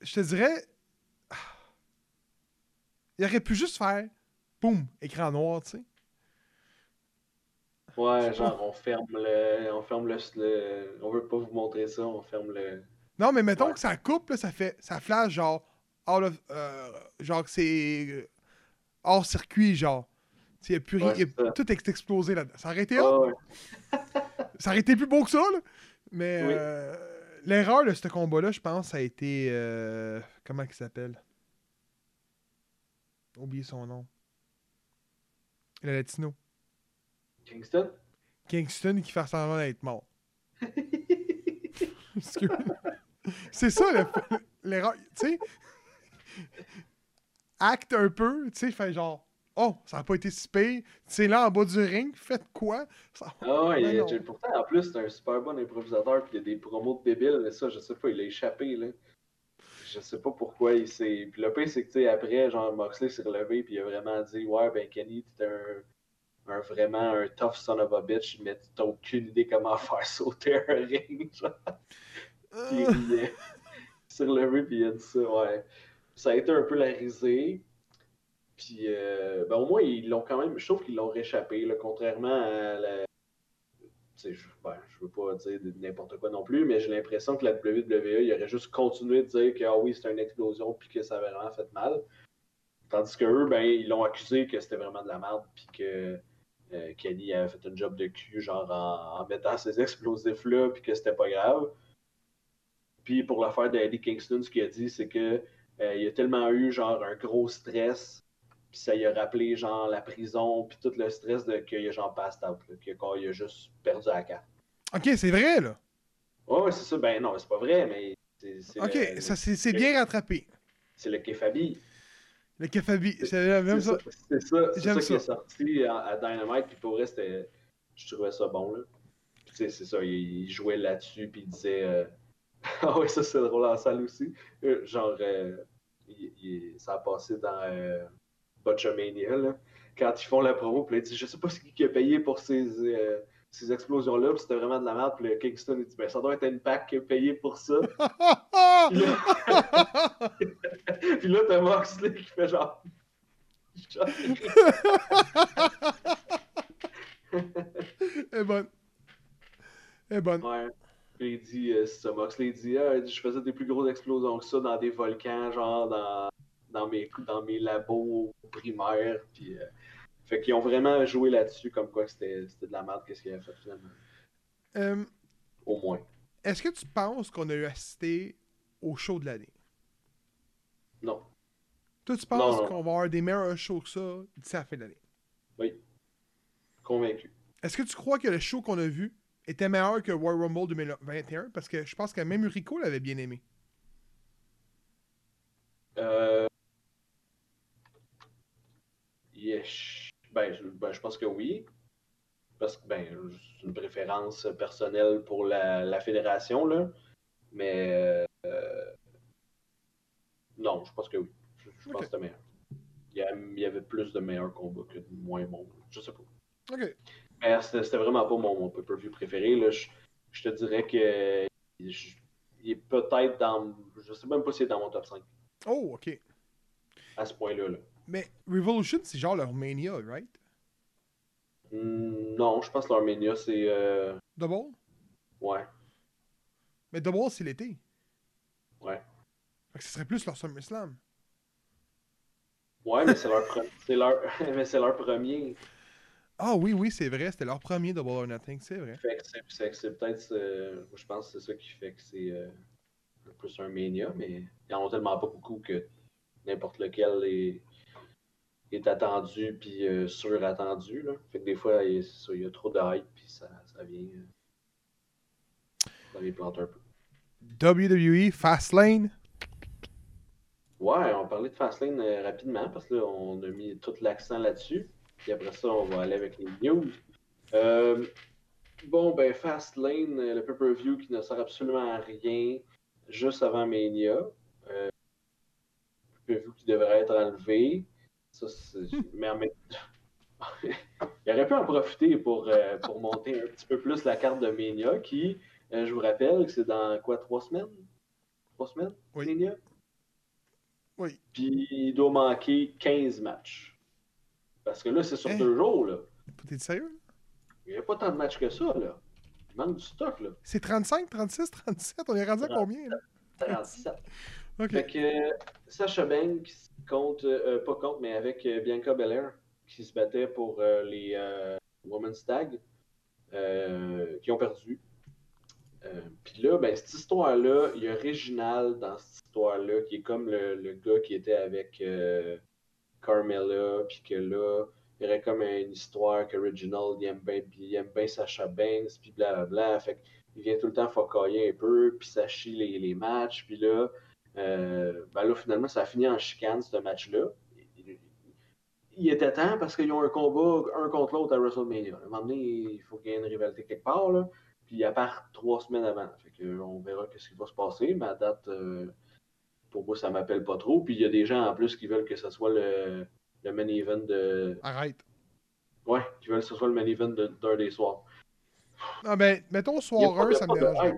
[SPEAKER 2] Je te dirais, il aurait pu juste faire boum, écran noir, tu sais.
[SPEAKER 4] Ouais, genre on ferme le. On ferme le, le- On veut pas vous montrer ça, on ferme le.
[SPEAKER 2] Non, mais mettons
[SPEAKER 4] Ouais.
[SPEAKER 2] que ça coupe, là, ça fait. Ça flash genre. of- euh, genre que c'est. euh, hors circuit, genre. Y a plus rien.
[SPEAKER 4] Ouais,
[SPEAKER 2] a- tout est explosé là-dedans. Ça aurait été
[SPEAKER 4] ouais. [LAUGHS]
[SPEAKER 2] Ça aurait été plus beau que ça, là. Mais
[SPEAKER 4] Oui.
[SPEAKER 2] euh, l'erreur de ce combat-là, je pense, ça a été. euh, comment il s'appelle? Oublié son nom. Le latino.
[SPEAKER 4] Kingston?
[SPEAKER 2] Kingston qui fait semblant d'être mort. [LAUGHS] Excuse. C'est ça le- l'erreur. Tu sais, acte un peu, tu sais, fait genre, oh, ça n'a pas été si pire. C'est là en bas du ring, faites quoi? Ça-
[SPEAKER 4] Ah ouais,
[SPEAKER 2] Mais
[SPEAKER 4] il-
[SPEAKER 2] non.
[SPEAKER 4] j'ai- pourtant en plus c'est un super bon improvisateur puis il y a des promos de débiles, mais ça je sais pas, il a échappé là. Je sais pas pourquoi il s'est. Puis le pire c'est que tu sais après, genre Moxley s'est relevé puis il a vraiment dit Ouais ben Kenny, t'es un, un vraiment un tough son of a bitch, mais t'as aucune idée comment faire [LAUGHS] sauter un ring. Genre. Puis il, il s'est relevé puis il a dit ça, ouais. Ça a été un peu la risée. Puis euh, ben, au moins ils l'ont quand même. Je trouve qu'ils l'ont réchappé, là, contrairement à la. Je, ben, je veux pas dire n'importe quoi non plus, mais j'ai l'impression que la WWE, il aurait juste continué de dire que ah oui, c'était une explosion puis que ça avait vraiment fait mal. Tandis que eux, ben, ils l'ont accusé que c'était vraiment de la merde puis que euh, Kenny avait fait un job de cul, genre en, en mettant ces [LAUGHS] explosifs-là puis que c'était pas grave. Puis pour l'affaire de Eddie Kingston, ce qu'il a dit, c'est que euh, il a tellement eu genre un gros stress, puis ça lui a rappelé genre la prison, puis tout le stress de qu'il a genre passed out, là, que quand il a juste perdu la carte.
[SPEAKER 2] ok, c'est vrai, là.
[SPEAKER 4] Ouais, ouais, c'est ça. Ben non, c'est pas vrai, mais c'est
[SPEAKER 2] Ok,
[SPEAKER 4] le,
[SPEAKER 2] ça c'est bien rattrapé.
[SPEAKER 4] c'est le Kefabi.
[SPEAKER 2] Le Kefabi, c'est même ça.
[SPEAKER 4] ça, c'est ça, c'est
[SPEAKER 2] J'aime
[SPEAKER 4] ça qui est
[SPEAKER 2] ça.
[SPEAKER 4] sorti à, à Dynamite, puis pour vrai. Je trouvais ça bon, là. C'est ça, il, il jouait là-dessus, puis il disait. euh, [LAUGHS] ah ouais, ça c'est drôle en salle aussi. Euh, genre, euh, il- il- ça a passé dans euh, Butchermania, là. Quand ils font la promo, puis là, il dit Je sais pas ce qui a payé pour ces, euh, ces explosions-là, puis c'était vraiment de la merde, puis le Kingston, il dit Ben, ça doit être une pack qui a payé pour ça. [LAUGHS] Puis là, [LAUGHS] puis là, t'as Moxley qui fait genre.
[SPEAKER 2] est bonne. Est bonne.
[SPEAKER 4] Ouais. Puis il dit, euh, c'est ça, Moxley il dit, Ah, je faisais des plus grosses explosions que ça dans des volcans, genre dans, dans, mes, dans mes labos primaires. Puis, euh, fait qu'ils ont vraiment joué là-dessus, comme quoi c'était de la merde, qu'est-ce qu'il avait fait finalement.
[SPEAKER 2] Euh,
[SPEAKER 4] Au moins.
[SPEAKER 2] Est-ce que tu penses qu'on a eu assisté au show de l'année?
[SPEAKER 4] Non.
[SPEAKER 2] Toi, tu penses qu'on va avoir des meilleurs shows que ça d'ici la fin de l'année?
[SPEAKER 4] Oui. Convaincu.
[SPEAKER 2] Est-ce que tu crois que le show qu'on a vu était meilleur que Royal Rumble 2021? Parce que je pense que même Rico l'avait bien aimé.
[SPEAKER 4] Euh... Yes. Ben, je, ben, je pense que oui. Parce que ben, c'est une préférence personnelle pour la, la fédération, là. Mais euh, non, je pense que oui. Je, je pense que c'était meilleur. il y, a- il y avait plus de meilleurs combats que de moins bons. Je sais pas.
[SPEAKER 2] Ok.
[SPEAKER 4] Mais c'était vraiment pas mon, mon pay-per-view préféré. Là. Je, je te dirais que je- il est peut-être dans. Je sais même pas s'il est dans mon top 5
[SPEAKER 2] Oh, ok.
[SPEAKER 4] à ce point-là. Là.
[SPEAKER 2] Mais Revolution, c'est genre leur Mania, right?
[SPEAKER 4] Hmm, non, je pense que l'Armenia, c'est. euh,
[SPEAKER 2] Double?
[SPEAKER 4] Ouais,
[SPEAKER 2] Mais Double, c'est l'été.
[SPEAKER 4] ouais.
[SPEAKER 2] Fait que ce serait plus leur SummerSlam.
[SPEAKER 4] Ouais, mais c'est leur, pre- c'est leur... [LAUGHS] mais c'est leur premier.
[SPEAKER 2] Ah oui, oui, c'est vrai. C'était leur premier Double or Nothing, c'est vrai.
[SPEAKER 4] Fait que c'est, peut-être. euh, je pense que c'est ça qui fait que c'est euh, plus un mania, mais ils en ont tellement pas beaucoup que n'importe lequel est, est attendu puis euh, surattendu. Là. Fait que des fois, il, c'est ça, il y a trop de hype puis ça, ça vient. euh, ça vient planter un peu.
[SPEAKER 2] WWE, Fastlane.
[SPEAKER 4] Ouais, on parlait de Fastlane euh, rapidement parce que là, on a mis tout l'accent là-dessus. Puis après ça, on va aller avec les news. Euh, bon, ben, Fastlane, euh, le pay-per-view qui ne sert absolument à rien juste avant Mania. Euh, pay-per-view qui devrait être enlevé. Ça, c'est... [LAUGHS] Mais en même [LAUGHS] Il aurait pu en profiter pour, euh, pour [LAUGHS] monter un petit peu plus la carte de Mania qui, euh, je vous rappelle, que c'est dans quoi, trois semaines? Trois semaines?
[SPEAKER 2] Oui.
[SPEAKER 4] Mania?
[SPEAKER 2] Oui.
[SPEAKER 4] Puis il doit manquer 15 matchs. Parce que là, c'est sur deux jours, là.
[SPEAKER 2] T'es sérieux?
[SPEAKER 4] Il n'y a pas tant de matchs que ça, là. Il manque du stock, là.
[SPEAKER 2] C'est 35, 36, 37? On est rendu à combien, là?
[SPEAKER 4] 37. [LAUGHS]
[SPEAKER 2] Ok.
[SPEAKER 4] Fait que euh, Sasha Banks contre, euh, pas contre, mais avec euh, Bianca Belair, qui se battait pour euh, les euh, Women's Tag, euh, qui ont perdu. Euh, Puis là, ben, cette histoire-là, il y a Réginal dans cette histoire-là, qui est comme le, le gars qui était avec euh, Carmella, puis que là, il y aurait comme une histoire que Reginald, il aime bien, puis il aime bien Sasha Banks, puis blablabla. Fait qu'il vient tout le temps focailler un peu, puis ça chie les, les matchs, puis là, euh, ben là, finalement, ça a fini en chicane, ce match-là. Il, était temps parce qu'ils ont un combat un contre l'autre à WrestleMania. À un moment donné, il faut qu'il y ait une rivalité quelque part, là. Puis à part trois semaines avant. Fait que, on verra ce qui va se passer. Mais à date, euh, pour moi, ça m'appelle pas trop. Puis il y a des gens en plus qui veulent que ce soit le, le main event de.
[SPEAKER 2] Arrête.
[SPEAKER 4] Ouais, qui veulent que ce soit le main event de- d'un des soirs.
[SPEAKER 2] Ah ben, mettons soir
[SPEAKER 4] pas
[SPEAKER 2] 1,
[SPEAKER 4] de-
[SPEAKER 2] ça me
[SPEAKER 4] de
[SPEAKER 2] dérange.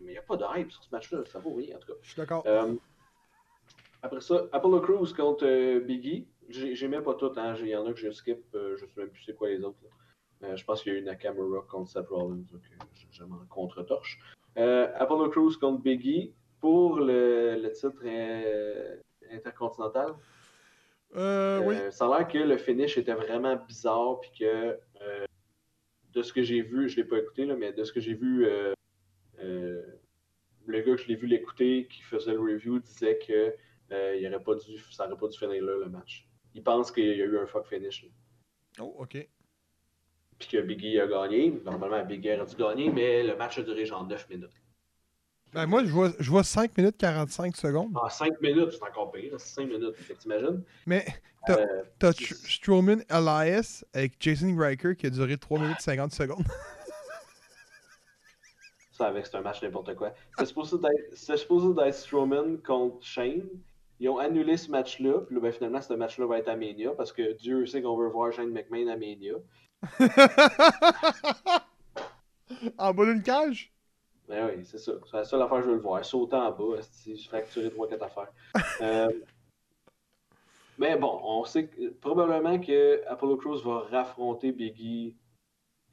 [SPEAKER 4] Mais il n'y a pas de hype sur ce match-là. Ça vaut rien, en tout cas.
[SPEAKER 2] Je suis d'accord.
[SPEAKER 4] Euh, après ça, Apollo Crews contre euh, Biggie. J'ai- J'aimais pas tout, hein. Il y en a que je skip, euh, je sais même plus c'est quoi les autres. Euh, je pense qu'il y a eu Nakamura contre Seth Rollins, donc euh, je m'en contre-torche. Apollo Crews contre Biggie pour le, le titre euh, intercontinental?
[SPEAKER 2] Euh, oui.
[SPEAKER 4] Euh, ça a l'air que le finish était vraiment bizarre, puis que de ce que j'ai vu, je l'ai pas écouté, là, mais de ce que j'ai vu, le gars que je l'ai vu l'écouter, qui faisait le review, disait que il aurait pas dû, ça aurait pas dû finir là le match. Il pense qu'il y a eu un fuck finish. là.
[SPEAKER 2] Oh, ok.
[SPEAKER 4] Puis que Biggie a gagné. Normalement, Biggie aurait dû gagner, mais le match a duré genre 9 minutes.
[SPEAKER 2] Ben, moi, je vois, je vois 5 minutes 45 secondes.
[SPEAKER 4] En 5 minutes, c'est encore pire. 5 minutes, t'imagines?
[SPEAKER 2] Mais t'as
[SPEAKER 4] Euh,
[SPEAKER 2] Strowman Elias avec Jason Riker qui a duré 3 minutes 50 secondes. [LAUGHS]
[SPEAKER 4] Ça, avec c'est un match n'importe quoi. C'est supposé d'être c'était supposé d'être Strowman contre Shane. Ils ont annulé ce match-là. Puis ben, finalement, ce match-là va être à Mania parce que Dieu sait qu'on veut voir Shane McMahon à Mania. [LAUGHS]
[SPEAKER 2] en bas d'une cage?
[SPEAKER 4] Ben oui, c'est ça. C'est la seule affaire que je veux le voir. Sauter en bas, esti, se fracturer 3-4 affaires. Euh, [LAUGHS] mais bon, on sait que, probablement que Apollo Crews va raffronter Biggie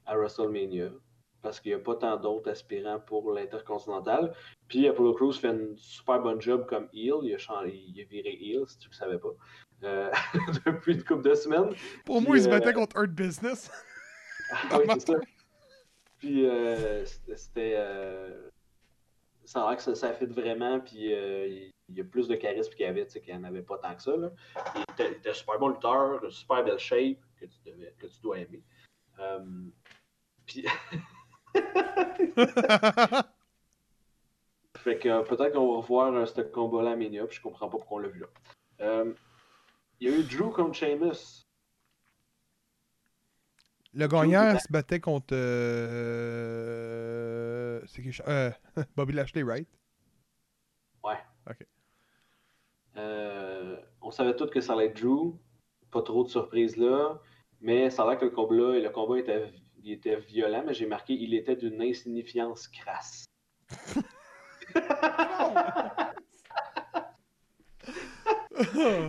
[SPEAKER 4] à WrestleMania. Parce qu'il n'y a pas tant d'autres aspirants pour l'Intercontinental. Puis Apollo Crews fait une super bonne job comme heel. Il a, changé, il a viré heel, si tu ne le savais pas. Euh, [LAUGHS] depuis une couple de semaines.
[SPEAKER 2] Pour
[SPEAKER 4] Puis,
[SPEAKER 2] moi, il se
[SPEAKER 4] euh,
[SPEAKER 2] battait contre Hurt Business. [LAUGHS]
[SPEAKER 4] Ah oui, c'est ça. Puis euh, c'était. euh, ça a l'air que ça, ça fit vraiment, puis euh, il il y a plus de charisme qu'il y avait, tu sais, qu'il n'y en avait pas tant que ça. Là. Il, était, il était super bon lutteur, super belle shape que tu, devais- que tu dois aimer. Puis. [LAUGHS] fait que peut-être qu'on va revoir ce combat-là à Mania, puis je comprends pas pourquoi on l'a vu là. Il y a eu Drew contre Sheamus.
[SPEAKER 2] Le gagnant se battait contre. euh, C'est qui? Euh, [LAUGHS] Bobby Lashley, right?
[SPEAKER 4] Ouais.
[SPEAKER 2] Ok.
[SPEAKER 4] Euh, on savait tous que ça allait être Drew. Pas trop de surprises là. Mais ça a l'air que le combat, le combat était, il était violent, mais j'ai marqué il était d'une insignifiance crasse. [LAUGHS]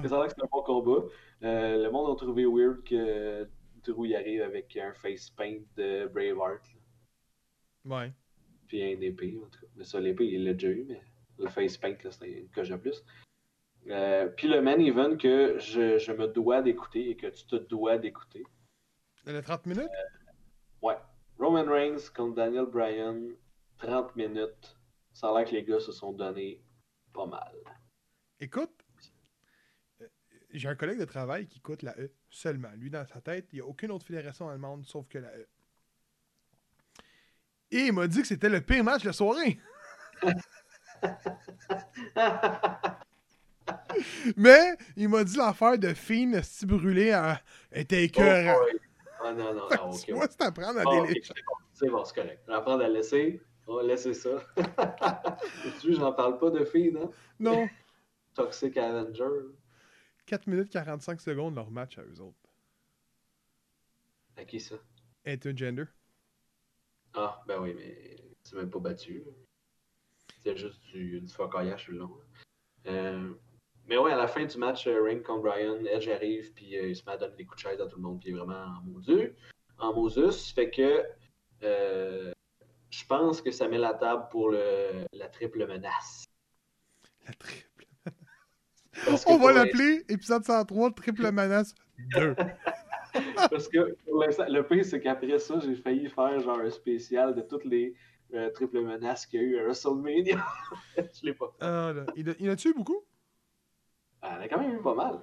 [SPEAKER 4] Mais ça a l'air que c'était un bon combat. Euh, le monde a trouvé weird que Drew y arrive avec un face paint de Braveheart. là.
[SPEAKER 2] Ouais.
[SPEAKER 4] Puis un épée, en tout cas. Mais ça, l'épée, il l'a déjà eu, mais le face paint, là, c'était une coche de plus. Euh, puis le main event que je, je me dois d'écouter et que tu te dois d'écouter.
[SPEAKER 2] Le 30 minutes?
[SPEAKER 4] Ouais. Roman Reigns contre Daniel Bryan, 30 minutes. Ça a l'air que les gars se sont donnés pas mal.
[SPEAKER 2] Écoute, euh, j'ai un collègue de travail qui écoute la E seulement. Lui, dans sa tête, il n'y a aucune autre fédération allemande sauf que la E. Et il m'a dit que c'était le pire match de la soirée. [LAUGHS] Mais il m'a dit l'affaire de Fiend si brûlé euh, était écœurant.
[SPEAKER 4] Oh. Ah non, non, non, [LAUGHS] ok.
[SPEAKER 2] Vois, c'est à prendre à
[SPEAKER 4] Ah, c'est bon, c'est correct. On va apprendre à laisser. On va laisser ça. [LAUGHS] tu j'en parle pas de filles, non?
[SPEAKER 2] Non.
[SPEAKER 4] Toxic Avenger.
[SPEAKER 2] 4 minutes 45 secondes leur match à eux autres.
[SPEAKER 4] À qui ça?
[SPEAKER 2] Intergender.
[SPEAKER 4] Ah, ben oui, mais c'est même pas battu. C'est juste du, du focaillage tout le long. Euh, mais ouais, à la fin du match, euh, Ring contre Brian, Edge arrive, puis euh, il se met à donner des coups de chaise à tout le monde, puis il est vraiment en modu, en Moses. Fait que euh, je pense que ça met la table pour le, la triple menace.
[SPEAKER 2] La triple. On va l'appeler épisode 103, triple [LAUGHS] menace 2. [LAUGHS]
[SPEAKER 4] Parce que pour le pire, c'est qu'après ça, j'ai failli faire genre un spécial de toutes les euh, triples menaces qu'il y a eu à WrestleMania. [LAUGHS] je l'ai pas fait.
[SPEAKER 2] Ah. Il, a- a-tu eu beaucoup?
[SPEAKER 4] Ah, il en a quand même eu pas mal.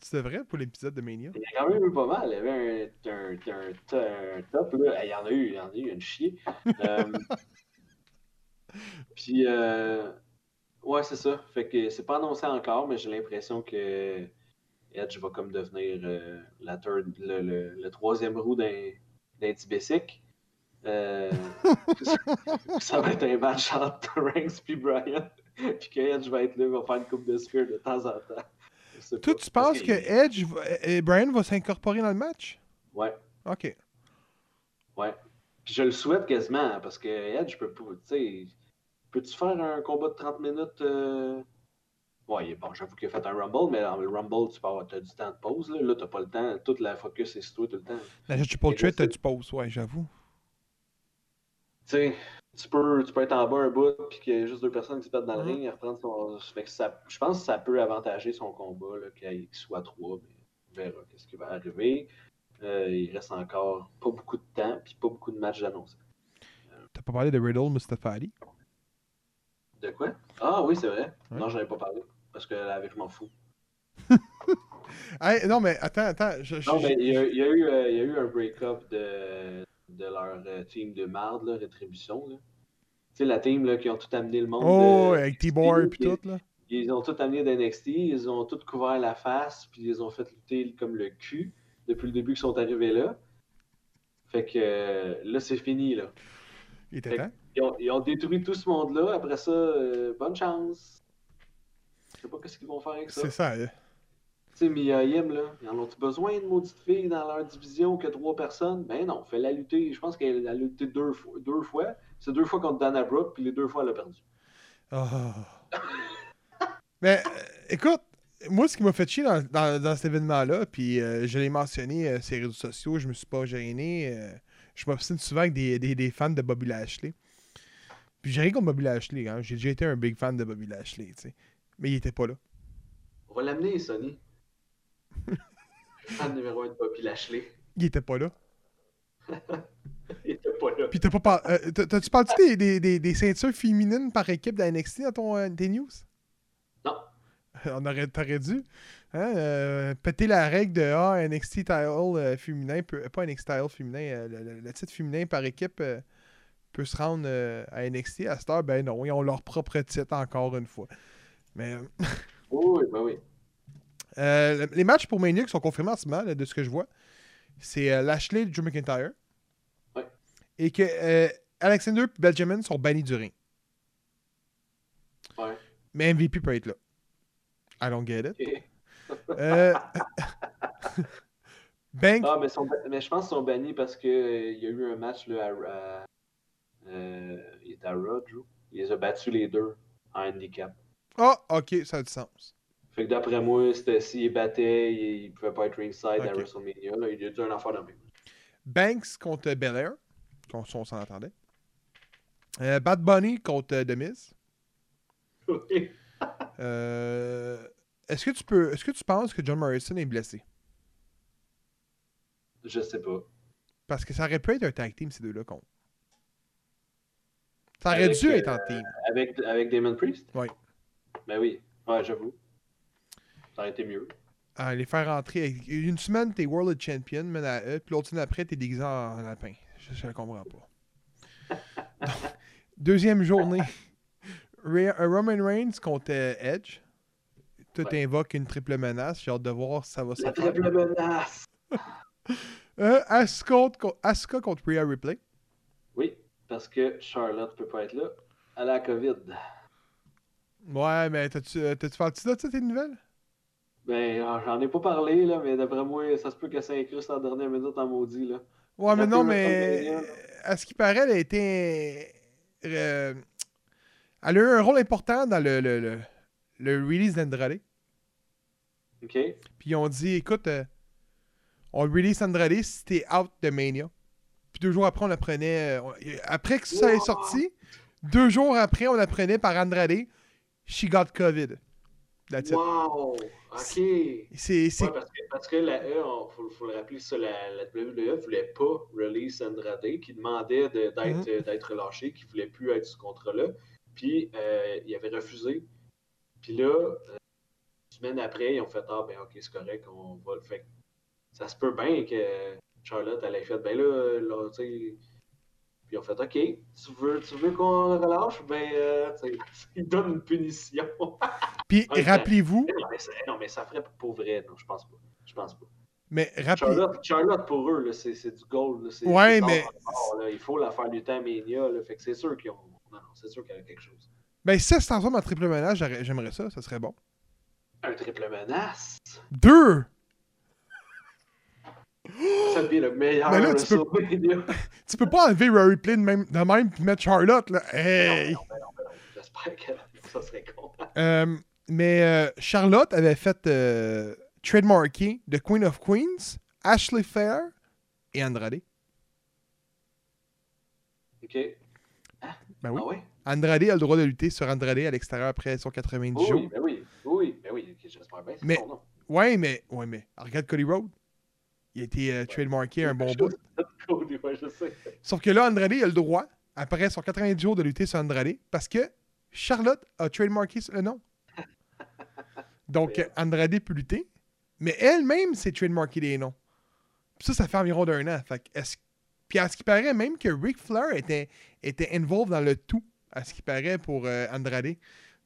[SPEAKER 2] C'est vrai pour l'épisode de Mania.
[SPEAKER 4] Il y a quand même eu pas mal. Il y avait un, un, un, un- un top, là. Il y en a eu, il y en a eu une chier. Euh, Puis, euh, ouais, c'est ça. Fait que c'est pas annoncé encore, mais j'ai l'impression que Edge va comme devenir euh, la third, le, le, le troisième roue d'un d'un Tibessic. Euh, [LAUGHS] ça va être un match entre Reigns puis Brian. [LAUGHS] Puis que Edge va être là, va faire une coupe de spear de temps en temps. Je
[SPEAKER 2] Toi, tu penses que Edge va- et Brian va s'incorporer dans le match?
[SPEAKER 4] Ouais.
[SPEAKER 2] Ok.
[SPEAKER 4] Ouais. Puis je le souhaite quasiment, parce que Edge peut pas. Tu sais, peux-tu faire un combat de 30 minutes euh... Ouais, bon, j'avoue qu'il a fait un Rumble, mais dans le Rumble, tu peux avoir t'as du temps de pause. Là, là t'as pas le temps. Toute la focus est sur toi tout le temps.
[SPEAKER 2] La Triple Threat, tu poses, ouais, j'avoue.
[SPEAKER 4] Tu sais, tu peux, tu peux être en bas un bout, puis qu'il y a juste deux personnes qui se battent dans le
[SPEAKER 2] Mhm.
[SPEAKER 4] ring et reprendre son. Fait que ça, je pense que ça peut avantager son combat, qu'il soit trois, mais on verra qu'est-ce qui va arriver. Euh, il reste encore pas beaucoup de temps, puis pas beaucoup de matchs annoncés.
[SPEAKER 2] T'as pas parlé de Riddle Mustafa Ali?
[SPEAKER 4] De quoi? Ah oui, c'est vrai.
[SPEAKER 2] Ouais.
[SPEAKER 4] Non, j'en ai pas parlé. Parce que là, avec, je m'en fous. [LAUGHS]
[SPEAKER 2] Hey, non, mais attends, attends. Je, je-
[SPEAKER 4] Non, mais il y a, il y a eu, euh, il y a eu un break-up de, de leur euh, team de marde, là, Rétribution. Là. Tu sais, la team là, qui ont tout amené le monde.
[SPEAKER 2] Oh,
[SPEAKER 4] de-
[SPEAKER 2] avec T-Boy
[SPEAKER 4] NXT,
[SPEAKER 2] et tout, là.
[SPEAKER 4] Ils ont tout amené d'NXT, ils ont tout couvert la face, puis ils ont fait lutter comme le cul depuis le début qu'ils sont arrivés là. Fait que euh, là, c'est fini, là.
[SPEAKER 2] Il était temps.
[SPEAKER 4] Ils ont, ils ont détruit tout ce monde-là. Après ça, euh, bonne chance. Je sais pas qu'est-ce qu'ils vont faire avec ça.
[SPEAKER 2] C'est ça. euh.
[SPEAKER 4] Tu sais, Mia Yim, là, ils en ont-tu besoin de maudites filles dans leur division que trois personnes? Ben non, fais-la lutter. Je pense qu'elle a lutté deux fois. Deux fois. C'est deux fois contre Dana Brooke, puis les deux fois, elle a perdu.
[SPEAKER 2] Ah. Mais euh, écoute, moi, ce qui m'a fait chier dans, dans- dans cet événement-là, puis euh, je l'ai mentionné euh, sur les réseaux sociaux, je me suis pas gêné. je m'obstine souvent avec des, des- des fans de Bobby Lashley. Puis j'ai rien contre Bobby Lashley, hein. j'ai déjà été un big fan de Bobby Lashley, tu sais. Mais il était pas là.
[SPEAKER 4] On va l'amener, Sonny. Fan numéro 1 de Bobby Lashley.
[SPEAKER 2] Il était pas là. [LAUGHS]
[SPEAKER 4] Il était pas là.
[SPEAKER 2] Puis t'as pas par... euh, t'as- T'as-tu parlé des, des, des, des ceintures féminines par équipe de NXT dans ton, euh, tes news?
[SPEAKER 4] Non.
[SPEAKER 2] On aurait, t'aurais dû hein, euh, péter la règle de ah, NXT title euh, féminin, pas NXT title féminin, euh, le, le- le titre féminin par équipe euh, peut se rendre euh, à NXT. À cette heure, ben non, ils ont leur propre titre encore une fois. Mais euh, [LAUGHS]
[SPEAKER 4] Oui, ben oui.
[SPEAKER 2] euh, les matchs pour Mania qui sont confirmés en ce moment, là, de ce que je vois, c'est euh, Lashley et Drew McIntyre.
[SPEAKER 4] Ouais.
[SPEAKER 2] Et que euh, Alexander et Benjamin sont bannis du ring.
[SPEAKER 4] Ouais.
[SPEAKER 2] Mais MVP peut être là. I don't get it.
[SPEAKER 4] Ok.
[SPEAKER 2] Euh, [LAUGHS] [LAUGHS] Banks,
[SPEAKER 4] Ah, mais, sont- mais je pense qu'ils sont bannis parce qu'il y a eu un match là, à, il était à Raw, Drew. Il les a battus les deux en handicap.
[SPEAKER 2] ah, ok, ça a du sens.
[SPEAKER 4] Fait que d'après moi, c'était s'il battait, il, il pouvait pas être ringside à. WrestleMania. Là, il a dû un enfant de même.
[SPEAKER 2] Banks contre Belair, qu'on on s'en entendait. Euh, Bad Bunny contre euh, The Miz. [LAUGHS] Euh, est-ce que tu peux, est-ce que tu penses que John Morrison est blessé?
[SPEAKER 4] Je sais pas.
[SPEAKER 2] Parce que ça aurait pu être un tag team ces deux-là contre. Ça aurait
[SPEAKER 4] Avec,
[SPEAKER 2] dû
[SPEAKER 4] euh,
[SPEAKER 2] être en team.
[SPEAKER 4] Avec, avec Damon Priest?
[SPEAKER 2] Oui.
[SPEAKER 4] Ben oui. Ouais, j'avoue. Ça aurait été mieux.
[SPEAKER 2] À les faire rentrer. Une semaine, t'es World Champion, mais à eux, puis l'autre semaine après, t'es déguisé en lapin. Je, je le comprends pas. [LAUGHS] Donc, deuxième journée. Euh, Roman Reigns contre euh, Edge. Tout
[SPEAKER 4] Ouais.
[SPEAKER 2] invoque une triple menace. J'ai hâte de voir si ça va se
[SPEAKER 4] La
[SPEAKER 2] faire.
[SPEAKER 4] triple menace! [LAUGHS]
[SPEAKER 2] Euh, Asuka, contre- Asuka contre Rhea Ripley.
[SPEAKER 4] Parce que Charlotte peut pas être là. Elle a la COVID.
[SPEAKER 2] Ouais, mais t'as-tu euh, parti de ça, tes nouvelles?
[SPEAKER 4] Ben, j'en ai pas parlé, là, mais d'après moi, ça se peut qu'elle s'incruste en dernière minute en maudit, là.
[SPEAKER 2] Ouais, mais non, mais
[SPEAKER 4] WrestleMania.
[SPEAKER 2] à ce qui paraît, elle a été. euh, elle a eu un rôle important dans le, le, le, le release d'Andrade.
[SPEAKER 4] OK?
[SPEAKER 2] Puis ils ont dit écoute, euh, on release Andrade si t'es out de Mania. Deux jours après, on apprenait. euh, on- après que ça est
[SPEAKER 4] Wow.
[SPEAKER 2] sorti, deux jours après, on apprenait par Andrade She got COVID. That's it.
[SPEAKER 4] Wow! OK!
[SPEAKER 2] C'est. c'est-
[SPEAKER 4] Ouais, parce, que, parce que la E, il faut, faut le rappeler, ça, la, la WWE voulait pas release Andrade, qui demandait de- d'être
[SPEAKER 2] Mhm.
[SPEAKER 4] euh, d'être relâché, qui voulait plus être sous contrat-là. Puis, euh, il avait refusé. Puis là, euh, une semaine après, ils ont fait Ah, ben ok, c'est correct, on va le faire. Ça se peut bien que Charlotte, elle ait fait Ben là, là tu sais. Puis ils ont fait OK, tu veux, tu veux qu'on le relâche? Ben, euh, [LAUGHS] ils donnent une punition. [LAUGHS]
[SPEAKER 2] Puis
[SPEAKER 4] Ouais,
[SPEAKER 2] rappelez-vous,
[SPEAKER 4] non, mais ça, ferait pour vrai, non, je pense pas. Je pense pas.
[SPEAKER 2] mais rappelez
[SPEAKER 4] Charlotte, Charlotte pour eux, là, c'est, c'est du gold. Là, c'est,
[SPEAKER 2] Ouais, mais-
[SPEAKER 4] là. Il faut la faire lutter à Mania. Là, fait que c'est sûr qu'ils ont. Non, non, c'est sûr qu'il y a quelque chose.
[SPEAKER 2] Ben, si ça se transforme en triple j'aurais- j'aimerais ça, ça serait bon.
[SPEAKER 4] Un triple menace?
[SPEAKER 2] Deux!
[SPEAKER 4] Ça devient le meilleur
[SPEAKER 2] Mais là, tu peux-. [LAUGHS] Tu peux pas enlever Rory de même, de même puis mettre Charlotte, là. Hey!
[SPEAKER 4] Non, non, non. J'espère que ça serait con.
[SPEAKER 2] Euh, mais euh, Charlotte avait fait euh, trademarker The Queen of Queens, Ashley Fair et Andrade.
[SPEAKER 4] OK.
[SPEAKER 2] Ben oui.
[SPEAKER 4] Ah ouais?
[SPEAKER 2] Andrade a le droit de lutter sur Andrade à l'extérieur après son 90
[SPEAKER 4] Oui,
[SPEAKER 2] jours.
[SPEAKER 4] oui, ben oui. Oui, ben oui. j'espère bien.
[SPEAKER 2] Mais-
[SPEAKER 4] son nom.
[SPEAKER 2] Ouais, mais, ouais, mais regarde Cody Road. Il a été euh, trademarké un bon bout.
[SPEAKER 4] Cody, ouais, je sais.
[SPEAKER 2] Sauf que là, Andrade a le droit, après son 90 jours, de lutter sur Andrade parce que Charlotte a trademarké le nom. [LAUGHS] Donc. Andrade peut lutter, mais elle-même s'est trademarké des noms. Puis ça, ça fait environ d'un an. Fait est-ce- Puis à ce qui paraît, même que Ric Flair était, était involved dans le tout, à ce qui paraît, pour euh, Andrade.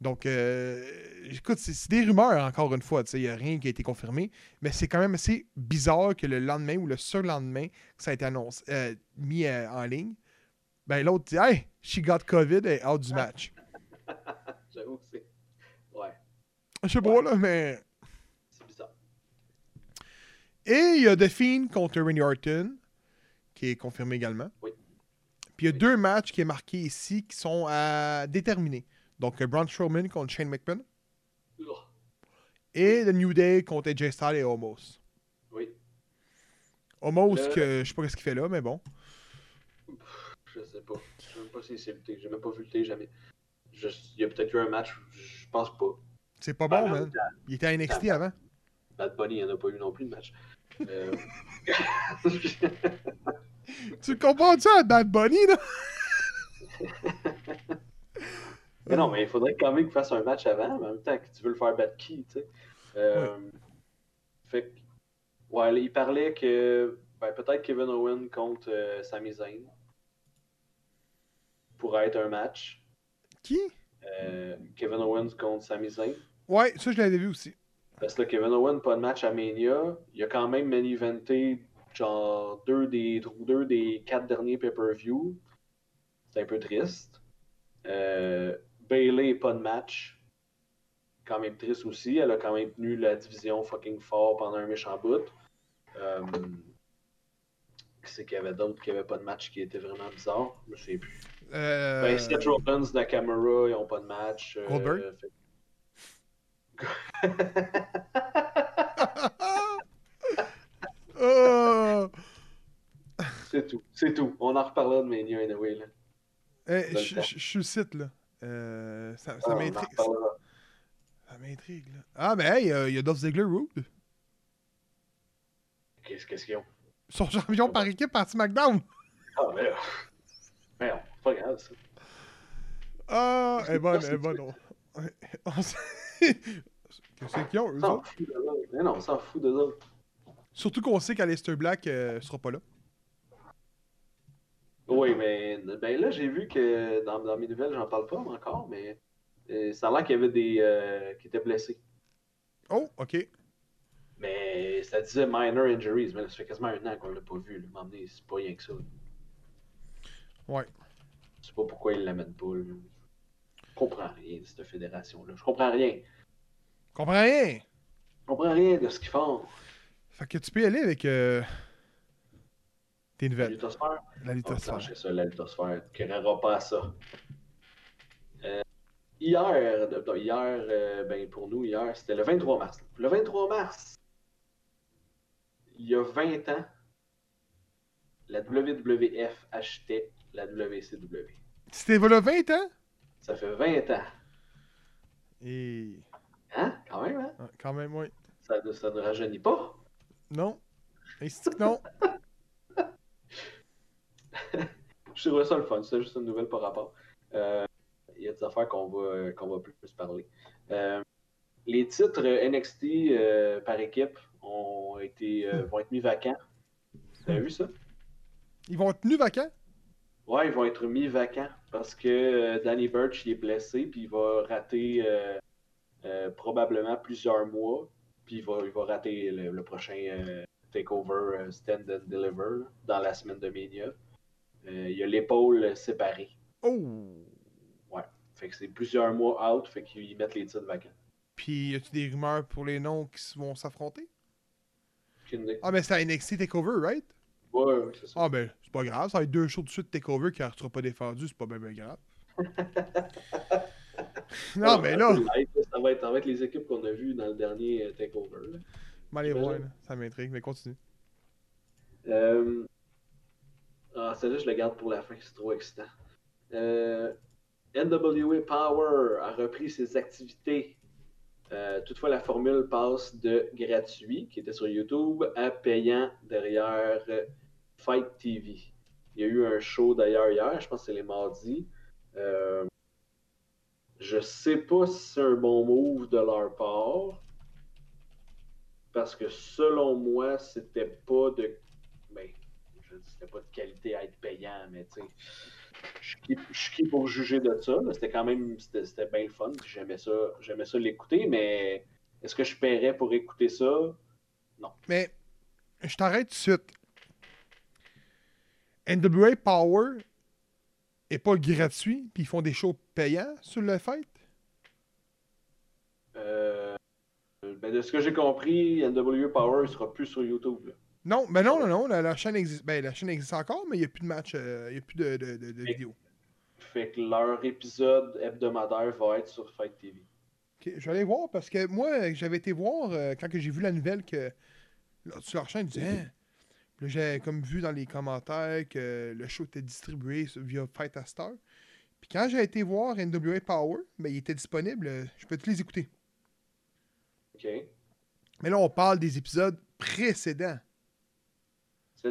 [SPEAKER 2] Donc, euh, écoute, c'est des rumeurs, encore une fois. tu sais, Il n'y a rien qui a été confirmé. Mais c'est quand même assez bizarre que le lendemain ou le surlendemain que ça a été annoncé, euh, mis euh, en ligne, ben l'autre dit Hey, she got COVID et out du match. [LAUGHS]
[SPEAKER 4] J'avoue que c'est. Ouais,
[SPEAKER 2] Je sais pas, là, mais.
[SPEAKER 4] c'est bizarre.
[SPEAKER 2] Et il y a The Fiend contre Randy Orton, qui est confirmé également.
[SPEAKER 4] Oui.
[SPEAKER 2] Puis il y a
[SPEAKER 4] Oui.
[SPEAKER 2] deux matchs qui est marqués ici qui sont à déterminer. Donc, euh, Braun Strowman contre Shane McMahon et The New Day contre AJ Styles et Homos.
[SPEAKER 4] oui,
[SPEAKER 2] Homos,
[SPEAKER 4] Le-
[SPEAKER 2] que je sais pas ce qu'il fait là, mais bon.
[SPEAKER 4] je sais pas. Je sais même pas si c'est lutté. J'ai même pas vu le thé jamais. Je- Il y a peut-être eu un match, je pense pas.
[SPEAKER 2] C'est pas
[SPEAKER 4] Ben
[SPEAKER 2] bon,
[SPEAKER 4] là,
[SPEAKER 2] man. Il était à NXT avant.
[SPEAKER 4] Bad Bunny, il n'y en a pas eu non plus de match. Euh, [LAUGHS]
[SPEAKER 2] Tu comprends ça à Bad Bunny, là? [LAUGHS]
[SPEAKER 4] mais non, mais il faudrait quand même qu'il fasse un match avant, mais en même temps que tu veux le faire battre qui, tu sais? Euh, Fait que, ouais, il parlait que ben, peut-être Kevin Owen contre euh, Sami Zayn pourrait être un match.
[SPEAKER 2] Qui?
[SPEAKER 4] Euh, Kevin Owens contre Sami Zayn.
[SPEAKER 2] Ouais, ça, je l'avais vu aussi.
[SPEAKER 4] Parce que là, Kevin Owens, pas de match à Mania. Il a quand même main-eventé genre deux des, deux des quatre derniers pay-per-view. C'est un peu triste. Euh, Bailey, pas de match. quand même triste aussi. Elle a quand même tenu la division fucking fort pendant un méchant bout. Euh, c'est qu'il y avait d'autres qui n'avaient pas de match qui étaient vraiment bizarres? Je me souviens plus.
[SPEAKER 2] Euh,
[SPEAKER 4] Ben, Seth Rollins, Nakamura, ils n'ont pas de match. euh, fait- [LAUGHS]
[SPEAKER 2] oh!
[SPEAKER 4] c'est tout. C'est tout. On en reparlera de Mania anyway. Là. Le
[SPEAKER 2] je
[SPEAKER 4] temps.
[SPEAKER 2] je- je suis site, là. Euh, ça
[SPEAKER 4] Ah,
[SPEAKER 2] ça m'intrigue. Ça m'intrigue, là. Ah, mais hey, euh, il y a Dolph Ziggler Rude.
[SPEAKER 4] Qu'est-ce qu'ils ont?
[SPEAKER 2] Ils sont champions par équipe par SmackDown.
[SPEAKER 4] Ah, mais là. Merde, c'est pas grave ça.
[SPEAKER 2] Ah, elle est bonne,
[SPEAKER 4] c'est
[SPEAKER 2] elle est bonne. on- on s- Qu'est-ce qu'ils ont, eux
[SPEAKER 4] On s'en fout non, on s'en fout autres.
[SPEAKER 2] Surtout qu'on sait qu'Aleister Black euh, sera pas là.
[SPEAKER 4] Oui, mais ben là, j'ai vu que dans, dans mes nouvelles, j'en parle pas encore, mais euh, ça a l'air qu'il y avait des euh, qui étaient blessés.
[SPEAKER 2] Oh, ok.
[SPEAKER 4] Mais ça disait minor injuries, mais là, ça fait quasiment un an qu'on l'a pas vu. M'emmener, c'est pas rien que ça. là.
[SPEAKER 2] Ouais.
[SPEAKER 4] Je sais pas pourquoi ils l'amènent pas. là. Je comprends rien de cette fédération-là. Je comprends rien.
[SPEAKER 2] Comprends rien?
[SPEAKER 4] Je comprends rien de ce qu'ils font.
[SPEAKER 2] Fait que tu peux y aller avec euh, tes
[SPEAKER 4] La
[SPEAKER 2] nouvelles. La lithosphère.
[SPEAKER 4] va ça, la luthosphère. Tu créeras pas à ça. Euh, hier, hier euh, ben pour nous, hier, c'était le 23 mars. Le 23 mars, il y a 20 ans, la WWF achetait la WCW.
[SPEAKER 2] C'était voilà 20 ans?
[SPEAKER 4] Ça fait 20 ans.
[SPEAKER 2] Et.
[SPEAKER 4] Hein? Quand même, hein?
[SPEAKER 2] ah, quand même, oui.
[SPEAKER 4] Ça, ne- ça ne rajeunit pas.
[SPEAKER 2] Non. Que non? [LAUGHS]
[SPEAKER 4] Je trouvais ça le fun, c'est juste une nouvelle par rapport. Euh, Il y a des affaires qu'on va, qu'on va plus parler. Euh, les titres NXT euh, par équipe ont été, euh, vont être mis vacants. Avez vu ça?
[SPEAKER 2] Ils vont être tenus vacants?
[SPEAKER 4] Ouais, ils vont être mis vacants parce que euh, Danny Burch il est blessé puis il va rater euh, euh, probablement plusieurs mois. Puis il va, il va rater le, le prochain Takeover Stand and Deliver dans la semaine de Mania. Euh, il y a l'épaule séparée.
[SPEAKER 2] Oh!
[SPEAKER 4] Fait que c'est plusieurs mois out, fait qu'ils mettent les titres vacants.
[SPEAKER 2] Puis, y a-tu des rumeurs pour les noms qui vont s'affronter? Ah, mais c'est à NXT Takeover, right?
[SPEAKER 4] Ouais, ouais, c'est ça.
[SPEAKER 2] Ah, ben, c'est pas grave. Ça va être deux shows de suite Takeover qui ne sera pas défendu. C'est pas bien, bien grave. [LAUGHS] non, mais là,
[SPEAKER 4] Ça va, être, ça va être les équipes qu'on a vues dans le dernier euh, Takeover. là.
[SPEAKER 2] voir, là. Ça m'intrigue, mais continue.
[SPEAKER 4] Euh... Ah, celle-là, je la garde pour la fin, c'est trop excitant. Euh... NWA Power a repris ses activités. Euh, toutefois, la formule passe de gratuit, qui était sur YouTube, à payant derrière euh, Fight TV. Il y a eu un show d'ailleurs hier, je pense que c'est les mardis. Euh, je sais pas si c'est un bon move de leur part. Parce que selon moi, c'était pas de. C'était pas de qualité à être payant, mais tu sais. Je suis qui- pour juger de ça. C'était quand même. C'était bien le fun. J'aimais ça, j'aimais ça l'écouter, mais est-ce que je paierais pour écouter ça?
[SPEAKER 2] Mais, je t'arrête tout de suite. NWA Power est pas gratuit, puis ils font des shows payants sur le fait?
[SPEAKER 4] Euh, ben, de ce que j'ai compris, NWA Power ne sera plus sur YouTube. là.
[SPEAKER 2] Non, ben non, non, non, la, la chaîne existe. Ben, la chaîne existe encore, mais il n'y a plus de match, euh, il n'y a plus de, de.
[SPEAKER 4] Fait que leur épisode hebdomadaire va être sur Fight TV.
[SPEAKER 2] Ok, je vais aller voir parce que moi, j'avais été voir euh, quand j'ai vu la nouvelle que là, sur leur chaîne, Hein? Là, j'ai comme vu dans les commentaires que le show était distribué via Fight à Star. Puis quand j'ai été voir NWA Power, ben, il était disponible. euh, Je peux tous les écouter.
[SPEAKER 4] OK?
[SPEAKER 2] Mais là, on parle des épisodes précédents.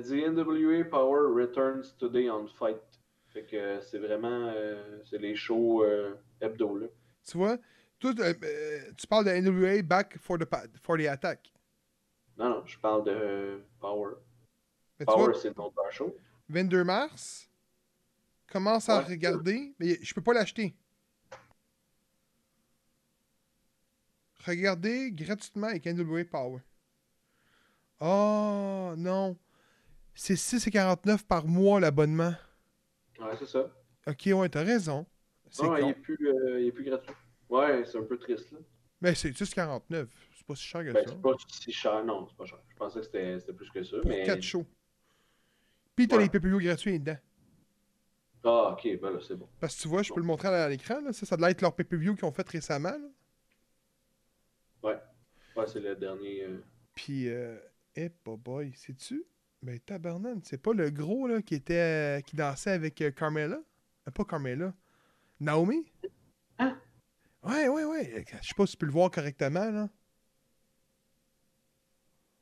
[SPEAKER 4] Dit NWA Power returns today on Fight. Fait que euh, c'est vraiment euh, c'est les shows euh, hebdo là.
[SPEAKER 2] Tu vois Toi, euh, tu parles de NWA Back for the, for the Attack.
[SPEAKER 4] Non, non, je parle de Power.
[SPEAKER 2] Mais
[SPEAKER 4] Power, c'est le nom de leur show.
[SPEAKER 2] 22 mars, commence à
[SPEAKER 4] Ouais.
[SPEAKER 2] regarder, mais je peux pas l'acheter. Regardez gratuitement avec NWA Power. Oh non. C'est 6,49 par mois l'abonnement.
[SPEAKER 4] Ouais, c'est ça.
[SPEAKER 2] Ok, ouais, t'as raison.
[SPEAKER 4] Non, il, est plus, euh, il est plus gratuit. Ouais, c'est un peu triste là.
[SPEAKER 2] Mais c'est 10,49. C'est pas si cher que
[SPEAKER 4] Ben,
[SPEAKER 2] ça.
[SPEAKER 4] c'est pas si cher, non, c'est pas cher. Je pensais que c'était plus que ça,
[SPEAKER 2] Pour
[SPEAKER 4] mais...
[SPEAKER 2] 4 shows. Puis t'as
[SPEAKER 4] Ouais.
[SPEAKER 2] les PPU gratuits dedans.
[SPEAKER 4] Ah, ok, ben là, c'est bon.
[SPEAKER 2] Parce que tu vois, je peux le montrer à l'écran. là. Ça, ça doit être leur PPU qu'ils ont fait récemment. là.
[SPEAKER 4] Ouais, c'est le dernier... euh,
[SPEAKER 2] Puis, euh, eh, bah boy, sais-tu? Ben, tabarnan, c'est pas le gros là, qui était euh, qui dansait avec euh, Carmela? Euh, pas Carmela. Naomi?
[SPEAKER 4] Hein?
[SPEAKER 2] Ouais, ouais, ouais. Je sais pas si tu peux le voir correctement, là.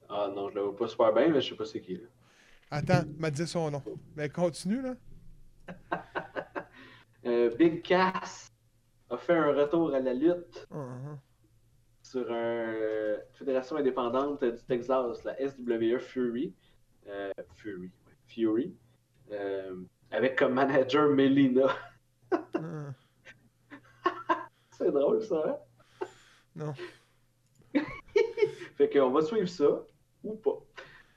[SPEAKER 4] Ah non, je le vois pas super bien, mais je sais pas c'est qui, là.
[SPEAKER 2] Attends, m'a dit son nom. Mais continue, là. [LAUGHS]
[SPEAKER 4] Euh, Big Cass a fait un retour à la lutte
[SPEAKER 2] Uh-huh.
[SPEAKER 4] sur une fédération indépendante du Texas, la SWE Fury. Euh, Fury, Fury. Euh, avec comme manager Melina.
[SPEAKER 2] Uh, [LAUGHS]
[SPEAKER 4] C'est drôle ça, hein?
[SPEAKER 2] Non. [LAUGHS]
[SPEAKER 4] fait qu'on va suivre ça, ou pas.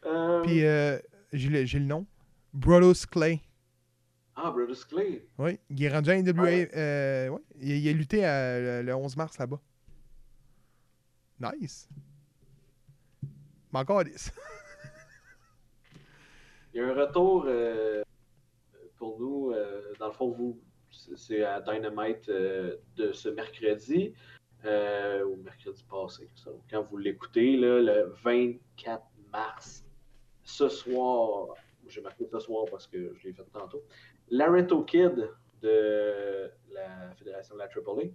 [SPEAKER 4] Euh,
[SPEAKER 2] Puis, euh, j'ai le, nom. Brodus Clay.
[SPEAKER 4] Ah, Brutus Clay.
[SPEAKER 2] Oui, il est rendu à NWA.
[SPEAKER 4] Ouais?
[SPEAKER 2] euh, ouais, il, il a lutté à- le 11 mars là-bas. Nice. Mais encore 10. [LAUGHS]
[SPEAKER 4] Il y a un retour euh, pour nous, euh, dans le fond, vous, c'est- à Dynamite euh, de ce mercredi, ou mercredi passé, quand vous l'écoutez, le 24 mars, ce soir, j'ai marqué ce soir parce que je l'ai fait tantôt, Laredo Kid de la Fédération de la AAA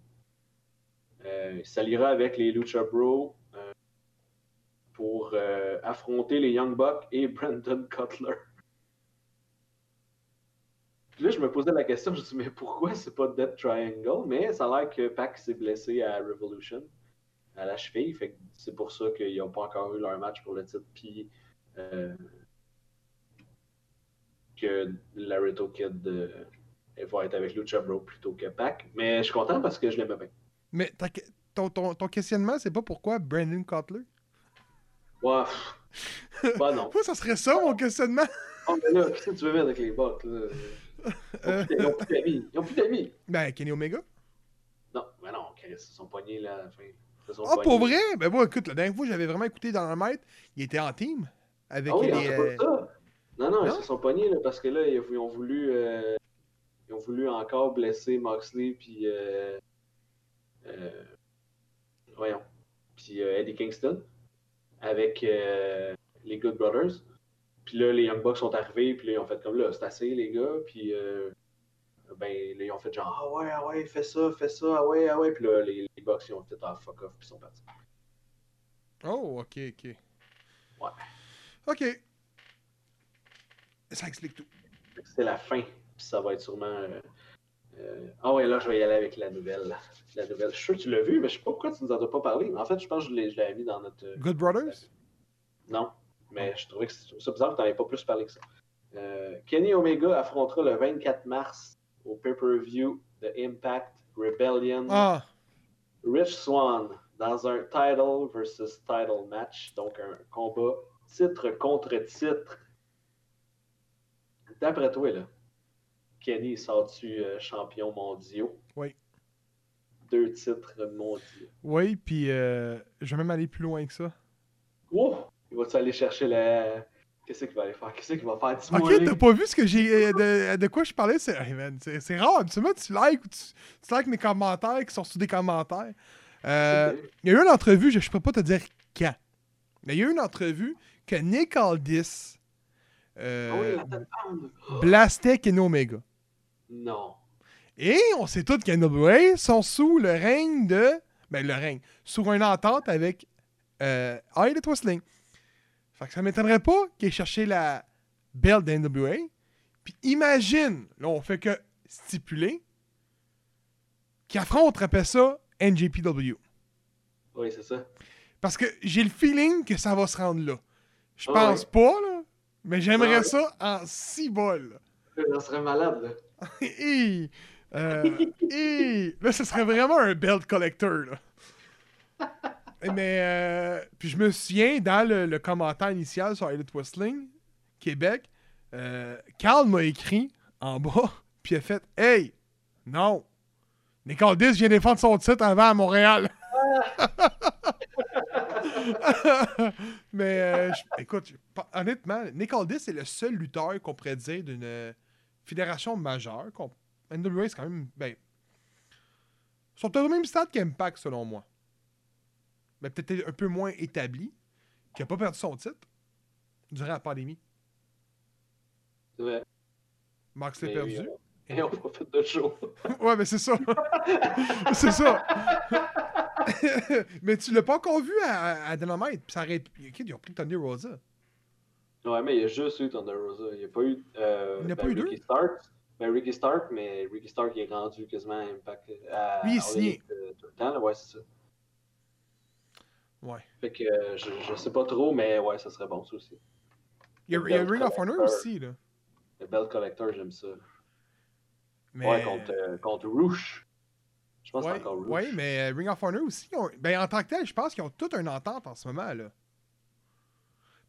[SPEAKER 4] il s'alliera avec les Lucha Bros pour affronter les Young Bucks et [LAUGHS] Brandon Cutler. Puis là, je me posais la question, je me suis dit, mais pourquoi c'est pas Death Triangle? Mais ça a l'air que Pac s'est blessé à Revolution, à la cheville, fait que c'est pour ça qu'ils n'ont pas encore eu leur match pour le titre, puis euh, que Laredo Kid euh, va être avec Lucha Bro plutôt que Pac. Mais je suis content parce que je l'aimais bien.
[SPEAKER 2] Mais ton, ton, ton questionnement, c'est pas pourquoi Brandon Cutler?
[SPEAKER 4] Ouais, bah non. [LAUGHS]
[SPEAKER 2] Pourquoi ça serait ça, mon questionnement?
[SPEAKER 4] Oh, mais là, qu'est-ce que tu veux mettre avec les Bucks? Là?
[SPEAKER 2] Euh,
[SPEAKER 4] Ils ont plus d'amis. Ils ont plus d'amis.
[SPEAKER 2] ben, Kenny Omega.
[SPEAKER 4] Non, mais non, Chris, ils sont pognés là. Ils sont
[SPEAKER 2] Ah, pour vrai? Ben, moi, écoute, la dernière fois j'avais vraiment écouté dans le maître, il était en team. Avec
[SPEAKER 4] Ah oui,
[SPEAKER 2] les.
[SPEAKER 4] on sait
[SPEAKER 2] euh,
[SPEAKER 4] ça. Non, non, ils
[SPEAKER 2] non?
[SPEAKER 4] se sont pognés là, parce que là, ils ont voulu. euh, ils ont voulu encore blesser Moxley puis. Euh, euh, voyons. Puis euh, Eddie Kingston avec euh, les Good Brothers. Puis là, les Young Bucks sont arrivés, puis là, ils ont fait comme là, c'est assez, les gars. Puis, euh, ben, là, ils ont fait genre, ah ouais, ah ouais, fais ça, fais ça, ah ouais, ah ouais. Puis là, les, les Bucks, ils ont fait, ah fuck off, puis ils sont partis.
[SPEAKER 2] Oh, ok, ok.
[SPEAKER 4] Ouais.
[SPEAKER 2] Ok. Ça explique tout.
[SPEAKER 4] C'est la fin, puis ça va être sûrement. euh, euh, Ah ouais, là, je vais y aller avec la nouvelle. La nouvelle. Je suis sûr que tu l'as vu, mais je sais pas pourquoi tu nous en as pas parlé. En fait, je pense que je l'ai- je l'avais mis dans notre. euh,
[SPEAKER 2] Good Brothers?
[SPEAKER 4] Non, mais je trouvais que c'est bizarre que tu n'avais pas plus parlé que ça. Euh, Kenny Omega affrontera le 24 mars au pay-per-view de Impact Rebellion
[SPEAKER 2] Ah,
[SPEAKER 4] Rich Swan dans un title versus title match, donc un combat titre contre titre. D'après toi, là, Kenny sort-tu euh, champion mondiaux?
[SPEAKER 2] Oui.
[SPEAKER 4] Deux titres mondiaux.
[SPEAKER 2] oui, puis euh, je vais même aller plus loin que ça.
[SPEAKER 4] Wow! Il va-tu aller chercher la. Qu'est-ce qu'il va aller faire? Qu'est-ce qu'il va faire? Dis-moi,
[SPEAKER 2] Ok, t'as pas vu ce que j'ai. euh, De, de quoi je parlais? C'est hey, man, c'est- c'est rare. Tu likes ou tu, tu likes mes commentaires qui sont sous des commentaires. Euh, Il y a eu une entrevue, je ne peux pas te dire quand. Mais il y a eu une entrevue que Nick Aldis euh,
[SPEAKER 4] Ah pound.
[SPEAKER 2] blastait Kenny Omega.
[SPEAKER 4] Non.
[SPEAKER 2] Et on sait tous qu'NWA sont sous le règne de. Ben, le règne. Sous une entente avec euh, Elliot Wrestling. Fait que ça m'étonnerait pas qu'il ait cherché la belle d'NWA. Puis imagine, là, on fait que stipuler, qu'il affronte, après ça, NJPW.
[SPEAKER 4] Oui, c'est ça.
[SPEAKER 2] Parce que j'ai le feeling que ça va se rendre là. Je
[SPEAKER 4] Ah
[SPEAKER 2] pense
[SPEAKER 4] ouais.
[SPEAKER 2] pas, là. Mais j'aimerais
[SPEAKER 4] ouais.
[SPEAKER 2] ça en six bols.
[SPEAKER 4] Ça serait malade, là. [LAUGHS]
[SPEAKER 2] Hi! Euh! Là, ce serait vraiment un belt collector, là. Mais, euh, puis je me souviens, dans le, commentaire initial sur Elite Wrestling, Québec, euh, Carl m'a écrit en bas, [LAUGHS] puis a fait Hey, non, Nick Aldis vient défendre son titre avant à Montréal. [LAUGHS] Mais euh, écoute, je- honnêtement, Nick Aldis est le seul lutteur qu'on pourrait dire d'une euh, fédération majeure. NWA, c'est quand même. Ben, sont au même stade qu'Impact, selon moi. Mais peut-être un peu moins établi, qui n'a pas perdu son titre durant la pandémie.
[SPEAKER 4] C'est vrai.
[SPEAKER 2] Max l'a perdu.
[SPEAKER 4] euh, Et on profite de show.
[SPEAKER 2] Ouais, mais c'est ça. [LAUGHS] c'est ça. [LAUGHS] mais tu l'as pas encore vu à, à Dynamite. Puis ça aurait... Ils ont pris Thunder Rosa.
[SPEAKER 4] Ouais, mais il y a juste eu Thunder Rosa. Il n'y a pas eu. Euh,
[SPEAKER 2] Il n'y a
[SPEAKER 4] ben,
[SPEAKER 2] pas eu deux?
[SPEAKER 4] Ricky Stark. Ben, Ricky Stark, mais Ricky Stark il est rendu quasiment à Impact. À,
[SPEAKER 2] il est
[SPEAKER 4] à
[SPEAKER 2] signé.
[SPEAKER 4] Elite, euh, tout le temps, là. Ouais, c'est ça.
[SPEAKER 2] Ouais.
[SPEAKER 4] Fait que euh, je, je sais pas trop, mais ouais, ça serait bon, ça aussi.
[SPEAKER 2] Il y a,
[SPEAKER 4] Le
[SPEAKER 2] il y a
[SPEAKER 4] Belt
[SPEAKER 2] Ring of Honor aussi, là.
[SPEAKER 4] Le Belt Collector, j'aime ça.
[SPEAKER 2] Mais...
[SPEAKER 4] Ouais, contre, euh, contre Roosh. Je pense que
[SPEAKER 2] Ouais,
[SPEAKER 4] c'est encore Roosh.
[SPEAKER 2] ouais, mais Ring of Honor aussi, ont- ben, en tant que tel, je pense qu'ils ont toute une entente en ce moment, là.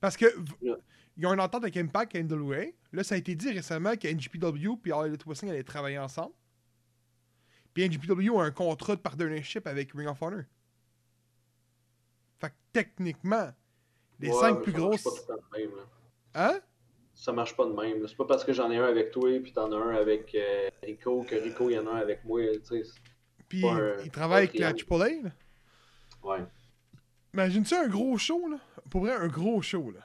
[SPEAKER 2] Parce que
[SPEAKER 4] Yeah.
[SPEAKER 2] ils ont une entente avec Impact et NWA. Là, ça a été dit récemment que NGPW et All Elite Wrestling allaient travailler ensemble. Puis NGPW a un contrat de partnership avec Ring of Honor. Fait que techniquement, les
[SPEAKER 4] Ouais,
[SPEAKER 2] cinq plus
[SPEAKER 4] ça marche
[SPEAKER 2] grosses.
[SPEAKER 4] pas tout le temps de même, là.
[SPEAKER 2] Hein?
[SPEAKER 4] Ça marche pas de même. là. C'est pas parce que j'en ai un avec toi puis t'en as un avec euh, Rico que Rico il y en a un avec moi. Tu sais.
[SPEAKER 2] Puis
[SPEAKER 4] un-
[SPEAKER 2] ils travaillent avec la. Là?
[SPEAKER 4] Ouais.
[SPEAKER 2] Imagine-tu un gros show, là? Pour vrai, un gros show, là.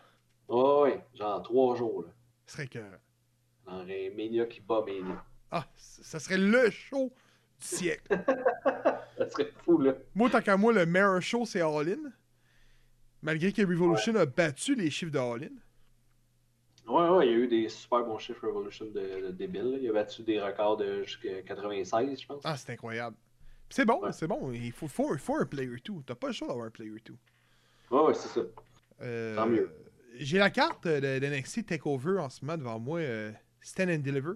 [SPEAKER 4] Ouais, ouais. Genre trois jours, là.
[SPEAKER 2] Ce serait que.
[SPEAKER 4] Dans un Mania qui bat Mania.
[SPEAKER 2] Ah, ça serait le show du siècle. [LAUGHS]
[SPEAKER 4] Ça serait fou, là.
[SPEAKER 2] Moi, tant qu'à moi, le meilleur show, c'est All In. Malgré que Revolution a battu les chiffres de All In.
[SPEAKER 4] Ouais, ouais, il y a eu des super bons chiffres Revolution de, de débiles. là. Il a battu des records de jusqu'à 96, je pense.
[SPEAKER 2] Ah, c'est incroyable. C'est bon,
[SPEAKER 4] Ouais.
[SPEAKER 2] c'est bon. Il faut, faut, un- faut un player 2. T'as pas le choix d'avoir un player 2.
[SPEAKER 4] Ouais, ouais, c'est ça.
[SPEAKER 2] Euh,
[SPEAKER 4] Tant mieux.
[SPEAKER 2] J'ai la carte de, de NXT TakeOver en ce moment devant moi. euh, Stand and Deliver.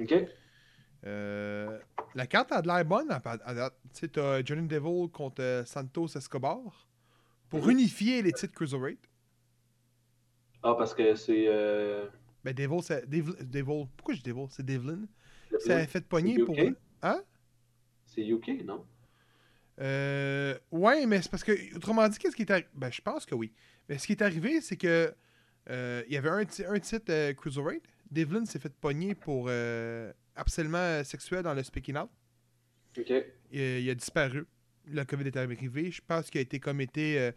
[SPEAKER 4] Ok.
[SPEAKER 2] Euh, la carte a de l'air bonne à, à date. Tu sais, t'as Jordan Devil contre euh, Santos Escobar pour unifier les titres Cruiserweight?
[SPEAKER 4] Ah, parce que c'est. Euh...
[SPEAKER 2] Ben, Devil, c'est. Devil, Devil- pourquoi je dis Devil? C'est Devlin. Ça a fait pogner pour. Hein?
[SPEAKER 4] C'est UK, non?
[SPEAKER 2] Euh, ouais, mais c'est parce que, autrement dit, qu'est-ce qui est arrivé? Ben, je pense que oui. Mais ce qui est arrivé, c'est que euh, il y avait un, ti- un titre euh, Cruiserweight. Devlin s'est fait pogner pour euh, harcèlement sexuel dans le Speaking Out.
[SPEAKER 4] Ok.
[SPEAKER 2] Il, il a disparu. La COVID est arrivée. Je pense qu'il a été comme été. euh,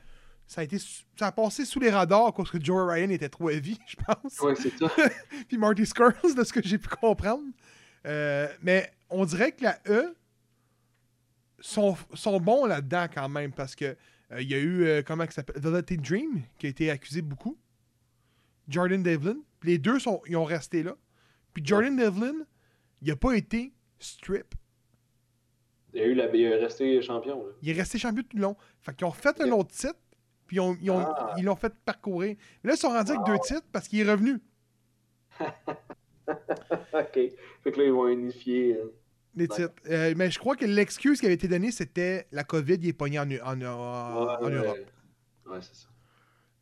[SPEAKER 2] ça a été. Ça a passé sous les radars parce que Joe Ryan était trop heavy, [LAUGHS] je pense.
[SPEAKER 4] Ouais, c'est ça. [LAUGHS]
[SPEAKER 2] Puis Marty Scurll, de ce que j'ai pu comprendre. Euh, mais on dirait que la E sont, sont bons là-dedans quand même parce que euh, il y a eu, comment ça s'appelle, Velvet Dream qui a été accusé beaucoup. Jordan Devlin. Les deux sont, ils ont resté là. Puis Jordan Devlin, il a pas été strip.
[SPEAKER 4] Il, a eu la... il est resté champion, là.
[SPEAKER 2] Il est resté champion tout le long. Fait qu'ils ont fait un autre titre, puis ils ont- ils ont-
[SPEAKER 4] Ah.
[SPEAKER 2] ils l'ont fait parcourir. Mais là, ils sont rendus avec deux titres parce qu'il est revenu. [LAUGHS]
[SPEAKER 4] ok. Fait que là, ils vont unifier. euh,
[SPEAKER 2] Les titres. Euh, mais je crois que l'excuse qui avait été donnée, c'était la COVID, il est pogné en, en- en- en
[SPEAKER 4] ouais,
[SPEAKER 2] Europe.
[SPEAKER 4] Ouais, c'est ça.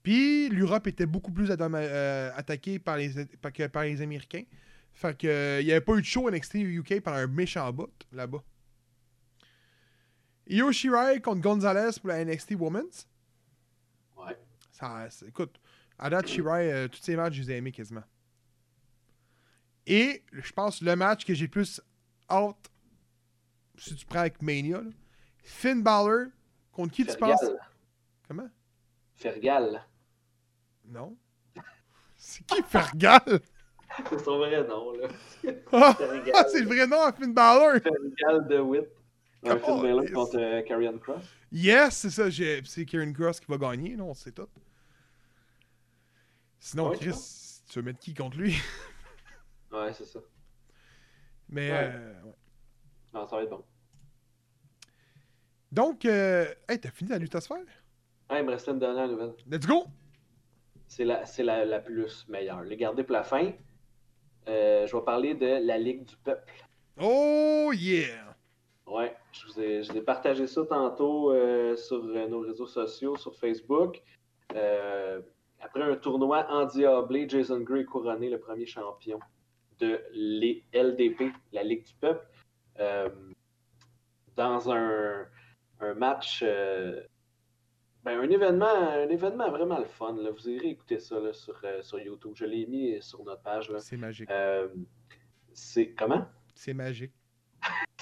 [SPEAKER 2] Puis l'Europe était beaucoup plus euh, attaquée par les, par, par les Américains. Fait que il n'y avait pas eu de show NXT UK pendant un méchant bout là-bas. Io Shirai contre Gonzalez pour la NXT Women's?
[SPEAKER 4] Ouais.
[SPEAKER 2] Ça, écoute, à date, Shirai, euh, tous ces matchs, je les ai aimés quasiment. Et je pense le match que j'ai le plus hâte, si tu prends avec Mania, là, Finn Balor contre qui tu penses?
[SPEAKER 4] Fergal.
[SPEAKER 2] Comment?
[SPEAKER 4] Fergal.
[SPEAKER 2] Non. [LAUGHS] C'est qui Fergal? [LAUGHS]
[SPEAKER 4] C'est son vrai nom, là.
[SPEAKER 2] Ah,
[SPEAKER 4] Fergal.
[SPEAKER 2] c'est le vrai nom à Finn Balor
[SPEAKER 4] Fergal de Witt. Un
[SPEAKER 2] Oh,
[SPEAKER 4] Balor
[SPEAKER 2] yes.
[SPEAKER 4] contre euh, Karrion Cross.
[SPEAKER 2] Yes, c'est ça. C'est Karen Cross qui va gagner, non, c'est tout. Sinon,
[SPEAKER 4] Ouais,
[SPEAKER 2] Chris, tu veux mettre qui contre lui? [LAUGHS]
[SPEAKER 4] Ouais, c'est ça.
[SPEAKER 2] Mais,
[SPEAKER 4] Ouais.
[SPEAKER 2] euh, ouais.
[SPEAKER 4] Non, ça va être bon.
[SPEAKER 2] Donc, euh, hey, t'as fini la lutte à se faire
[SPEAKER 4] Ah, il me restait une dernière nouvelle.
[SPEAKER 2] Let's go
[SPEAKER 4] C'est la, la, la plus meilleure. Les garder pour la fin. Euh, je vais parler de la Ligue du Peuple.
[SPEAKER 2] Oh yeah
[SPEAKER 4] Ouais, je vous ai, je vous ai partagé ça tantôt euh, sur euh, nos réseaux sociaux, sur Facebook. Euh, après un tournoi endiablé, Jason Gray est couronné le premier champion de les LDP, la Ligue du Peuple, euh, dans un, un match. euh, ben, un événement, un événement vraiment le fun. Là. Vous irez écouter ça là, sur, euh, sur YouTube. Je l'ai mis sur notre page.
[SPEAKER 2] C'est magique.
[SPEAKER 4] C'est comment?
[SPEAKER 2] C'est magique.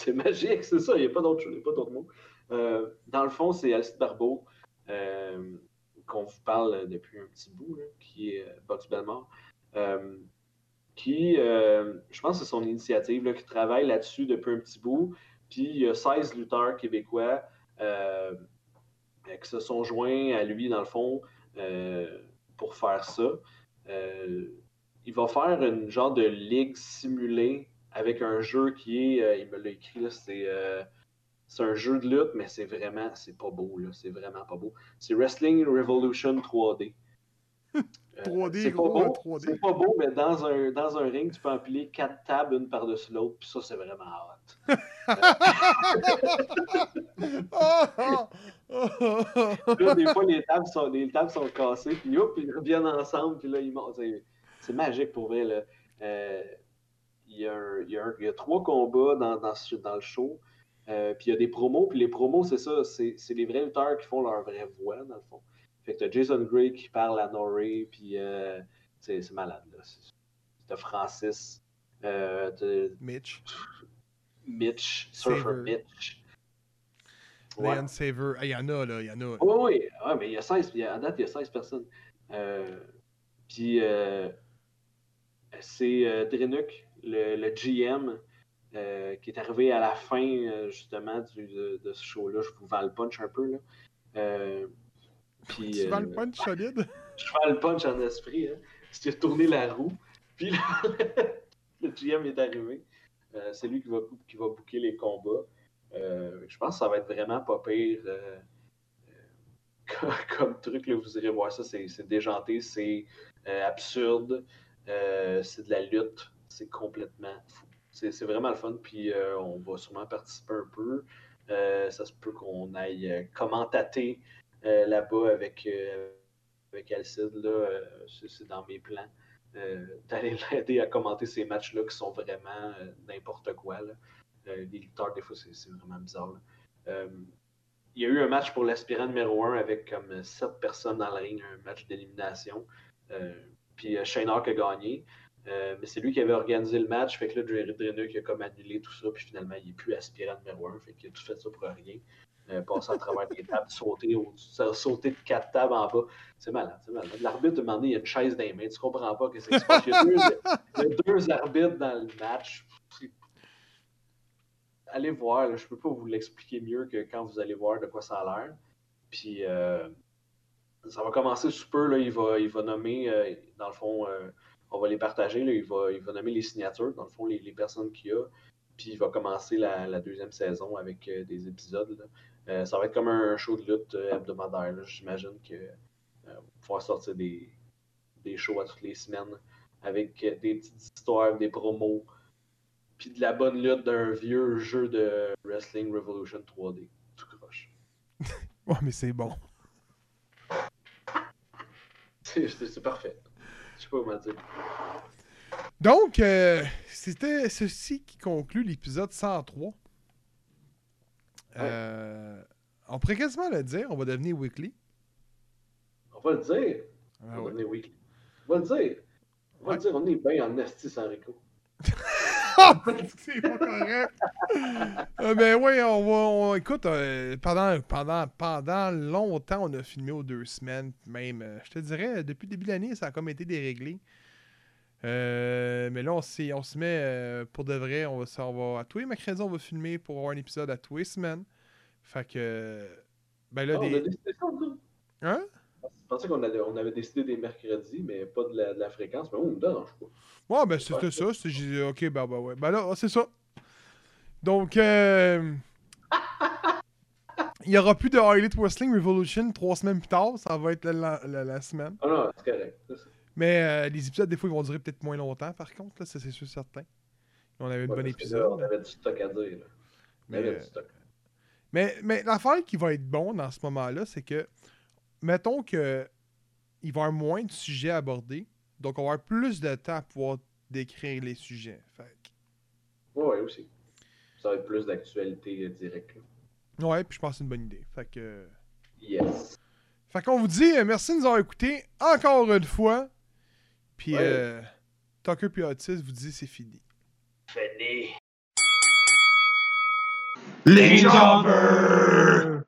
[SPEAKER 4] C'est magique, c'est ça, il n'y a pas d'autre chose, il y a pas d'autre mot. Euh, dans le fond, c'est Alcide Barbeau euh, qu'on vous parle depuis un petit bout, qui est euh, Box Belmore, euh, qui, je pense que c'est son initiative, qui travaille là-dessus depuis un petit bout. Puis il y a 16 lutteurs québécois qui se sont joints à lui, dans le fond, pour faire ça. Il va faire une genre de ligue simulée avec un jeu qui est, euh, il me l'a écrit, là, c'est euh, c'est un jeu de lutte, mais c'est vraiment, c'est pas beau, là, c'est vraiment pas beau. C'est Wrestling Revolution 3D. [LAUGHS] Euh,
[SPEAKER 2] 3D,
[SPEAKER 4] c'est pas beau,
[SPEAKER 2] 3D.
[SPEAKER 4] c'est pas beau, mais dans un, dans un ring, tu peux empiler quatre tables une par-dessus l'autre, puis ça, c'est vraiment hot. [LAUGHS] [LAUGHS] Là, des fois, les tables sont, les tables sont cassées, puis hop, ils reviennent ensemble, puis là, ils montent. C'est- C'est magique pour vrai. Là. Euh, il, y a un- il y a un- il y a trois combats dans, dans, ce- dans le show, euh, puis il y a des promos, puis les promos, c'est ça, c'est les vrais lutteurs qui font leur vraie voix, dans le fond. Fait que t'as Jason Gray qui parle à Norrie, puis euh, c'est malade. là. T'as Francis, euh, t'as
[SPEAKER 2] Mitch.
[SPEAKER 4] Mitch, Surfer. Mitch. Ouais.
[SPEAKER 2] Leon Saver. Ah, Il y en a, là. Il y en a.
[SPEAKER 4] Oui, oui, ouais, mais il y a 16, il y a- à date, il y a 16 personnes. Euh, puis c'est Drenuk, le, le GM, euh, qui est arrivé à la fin, euh, justement, du, de, de ce show-là. Je vous vends le punch un peu, là. Euh, puis,
[SPEAKER 2] Tu vends
[SPEAKER 4] euh,
[SPEAKER 2] le punch solide? [LAUGHS]
[SPEAKER 4] je fais le punch en esprit, hein. A tourné la roue. Puis là, [LAUGHS] le GM est arrivé. C'est lui qui va, qui va booker les combats. Je pense que ça va être vraiment pas pire [LAUGHS] comme, truc. Là, vous irez voir ça. C'est c'est déjanté, c'est euh, absurde, euh, c'est de la lutte. C'est complètement fou. C'est vraiment le fun. Puis euh, on va sûrement participer un peu. Euh, ça se peut qu'on aille euh, commentater là-bas avec, avec Alcide. c'est dans mes plans. d'aller [LAUGHS] l'aider à commenter ces matchs-là qui sont vraiment n'importe quoi. Là. Les lutteurs, des fois, c'est vraiment bizarre. il y a eu un match pour l'aspirant numéro 1 avec comme 7 personnes dans le ring, un match d'élimination. Puis Shane Hawk a gagné. Euh, mais c'est lui qui avait organisé le match. Fait que là, Jerry qui a comme annulé tout ça. Puis finalement, il n'est plus aspirant numéro 1. Fait qu'il a tout fait ça pour rien. Euh, passer à travers des tables, [LAUGHS] sauter, au, sauter de quatre tables en bas. C'est malade, c'est malade. L'arbitre, un donné, il y a une chaise dans les mains. Tu comprends pas que c'est qui se passe. Il y, a deux, il y a deux arbitres dans le match. Allez voir, là, je peux pas vous l'expliquer mieux que quand vous allez voir de quoi ça a l'air. Puis euh, ça va commencer super. Là, il, va, il va nommer, euh, dans le fond, on va les partager. Là, il, va, il va nommer les signatures, dans le fond, les, les personnes qu'il y a. Puis il va commencer la, la deuxième saison avec euh, des épisodes. là. Euh, ça va être comme un show de lutte euh, hebdomadaire. J'imagine que euh, pouvoir sortir des, des shows à toutes les semaines avec des petites histoires, des promos, puis de la bonne lutte d'un vieux jeu de Wrestling Revolution 3D. Tout croche. [LAUGHS]
[SPEAKER 2] Ouais, mais c'est bon.
[SPEAKER 4] C'est parfait. Je sais pas comment dire.
[SPEAKER 2] Donc, euh, c'était ceci qui conclut l'épisode 103. Euh, on pourrait quasiment le dire, on va devenir weekly.
[SPEAKER 4] On va le dire.
[SPEAKER 2] Ah
[SPEAKER 4] on va
[SPEAKER 2] ouais.
[SPEAKER 4] devenir weekly. On va le dire. On va
[SPEAKER 2] Ouais.
[SPEAKER 4] le dire, on est bien en esti sans Rico. [LAUGHS]
[SPEAKER 2] Ah, c'est pas correct. Euh, ben oui, on va. on- écoute, euh, pendant, pendant, pendant longtemps, on a filmé aux deux semaines, même. euh, je te dirais, depuis le début de l'année, ça a comme été déréglé. Euh, mais là, on, on se met pour de vrai. On va, ça- on va, à tous les mercredis, on va filmer pour avoir un épisode à tous les semaines. Fait que. Ben là,
[SPEAKER 4] on a
[SPEAKER 2] des.
[SPEAKER 4] nous.
[SPEAKER 2] Hein?
[SPEAKER 4] Je pensais qu'on avait, on avait décidé des mercredis, mais pas de la, de la fréquence. Mais on me dérange pas.
[SPEAKER 2] Ouais, ben c'était ça. J'ai dit, ok, ben, ben ouais. Ben là, c'est ça. Donc, euh, il n'y aura plus de Highlight Wrestling Revolution trois semaines plus tard. Ça va être la, la- la- la semaine.
[SPEAKER 4] Ah non, c'est correct.
[SPEAKER 2] Mais euh, les épisodes, des fois, ils vont durer peut-être moins longtemps, par contre. Là, ça, c'est sûr certain. On avait un
[SPEAKER 4] Ouais,
[SPEAKER 2] bon épisode.
[SPEAKER 4] là, on avait du stock à dire. là. On
[SPEAKER 2] Mais,
[SPEAKER 4] avait
[SPEAKER 2] euh,
[SPEAKER 4] du stock.
[SPEAKER 2] Mais, mais l'affaire qui va être bon dans ce moment-là, c'est que, mettons que il va y avoir moins de sujets abordés, donc on va avoir plus de temps à pouvoir décrire les sujets. Fait
[SPEAKER 4] Ouais, aussi. Ça va être plus d'actualité euh, directe.
[SPEAKER 2] Ouais, puis je pense que c'est une bonne idée. Fait que.
[SPEAKER 4] Yes.
[SPEAKER 2] Fait qu'on vous dit euh, merci de nous avoir écoutés encore une fois. Puis
[SPEAKER 4] Ouais.
[SPEAKER 2] euh, Tucker puis Otis vous dit c'est fini.
[SPEAKER 4] Fini.
[SPEAKER 1] Les Jobbers!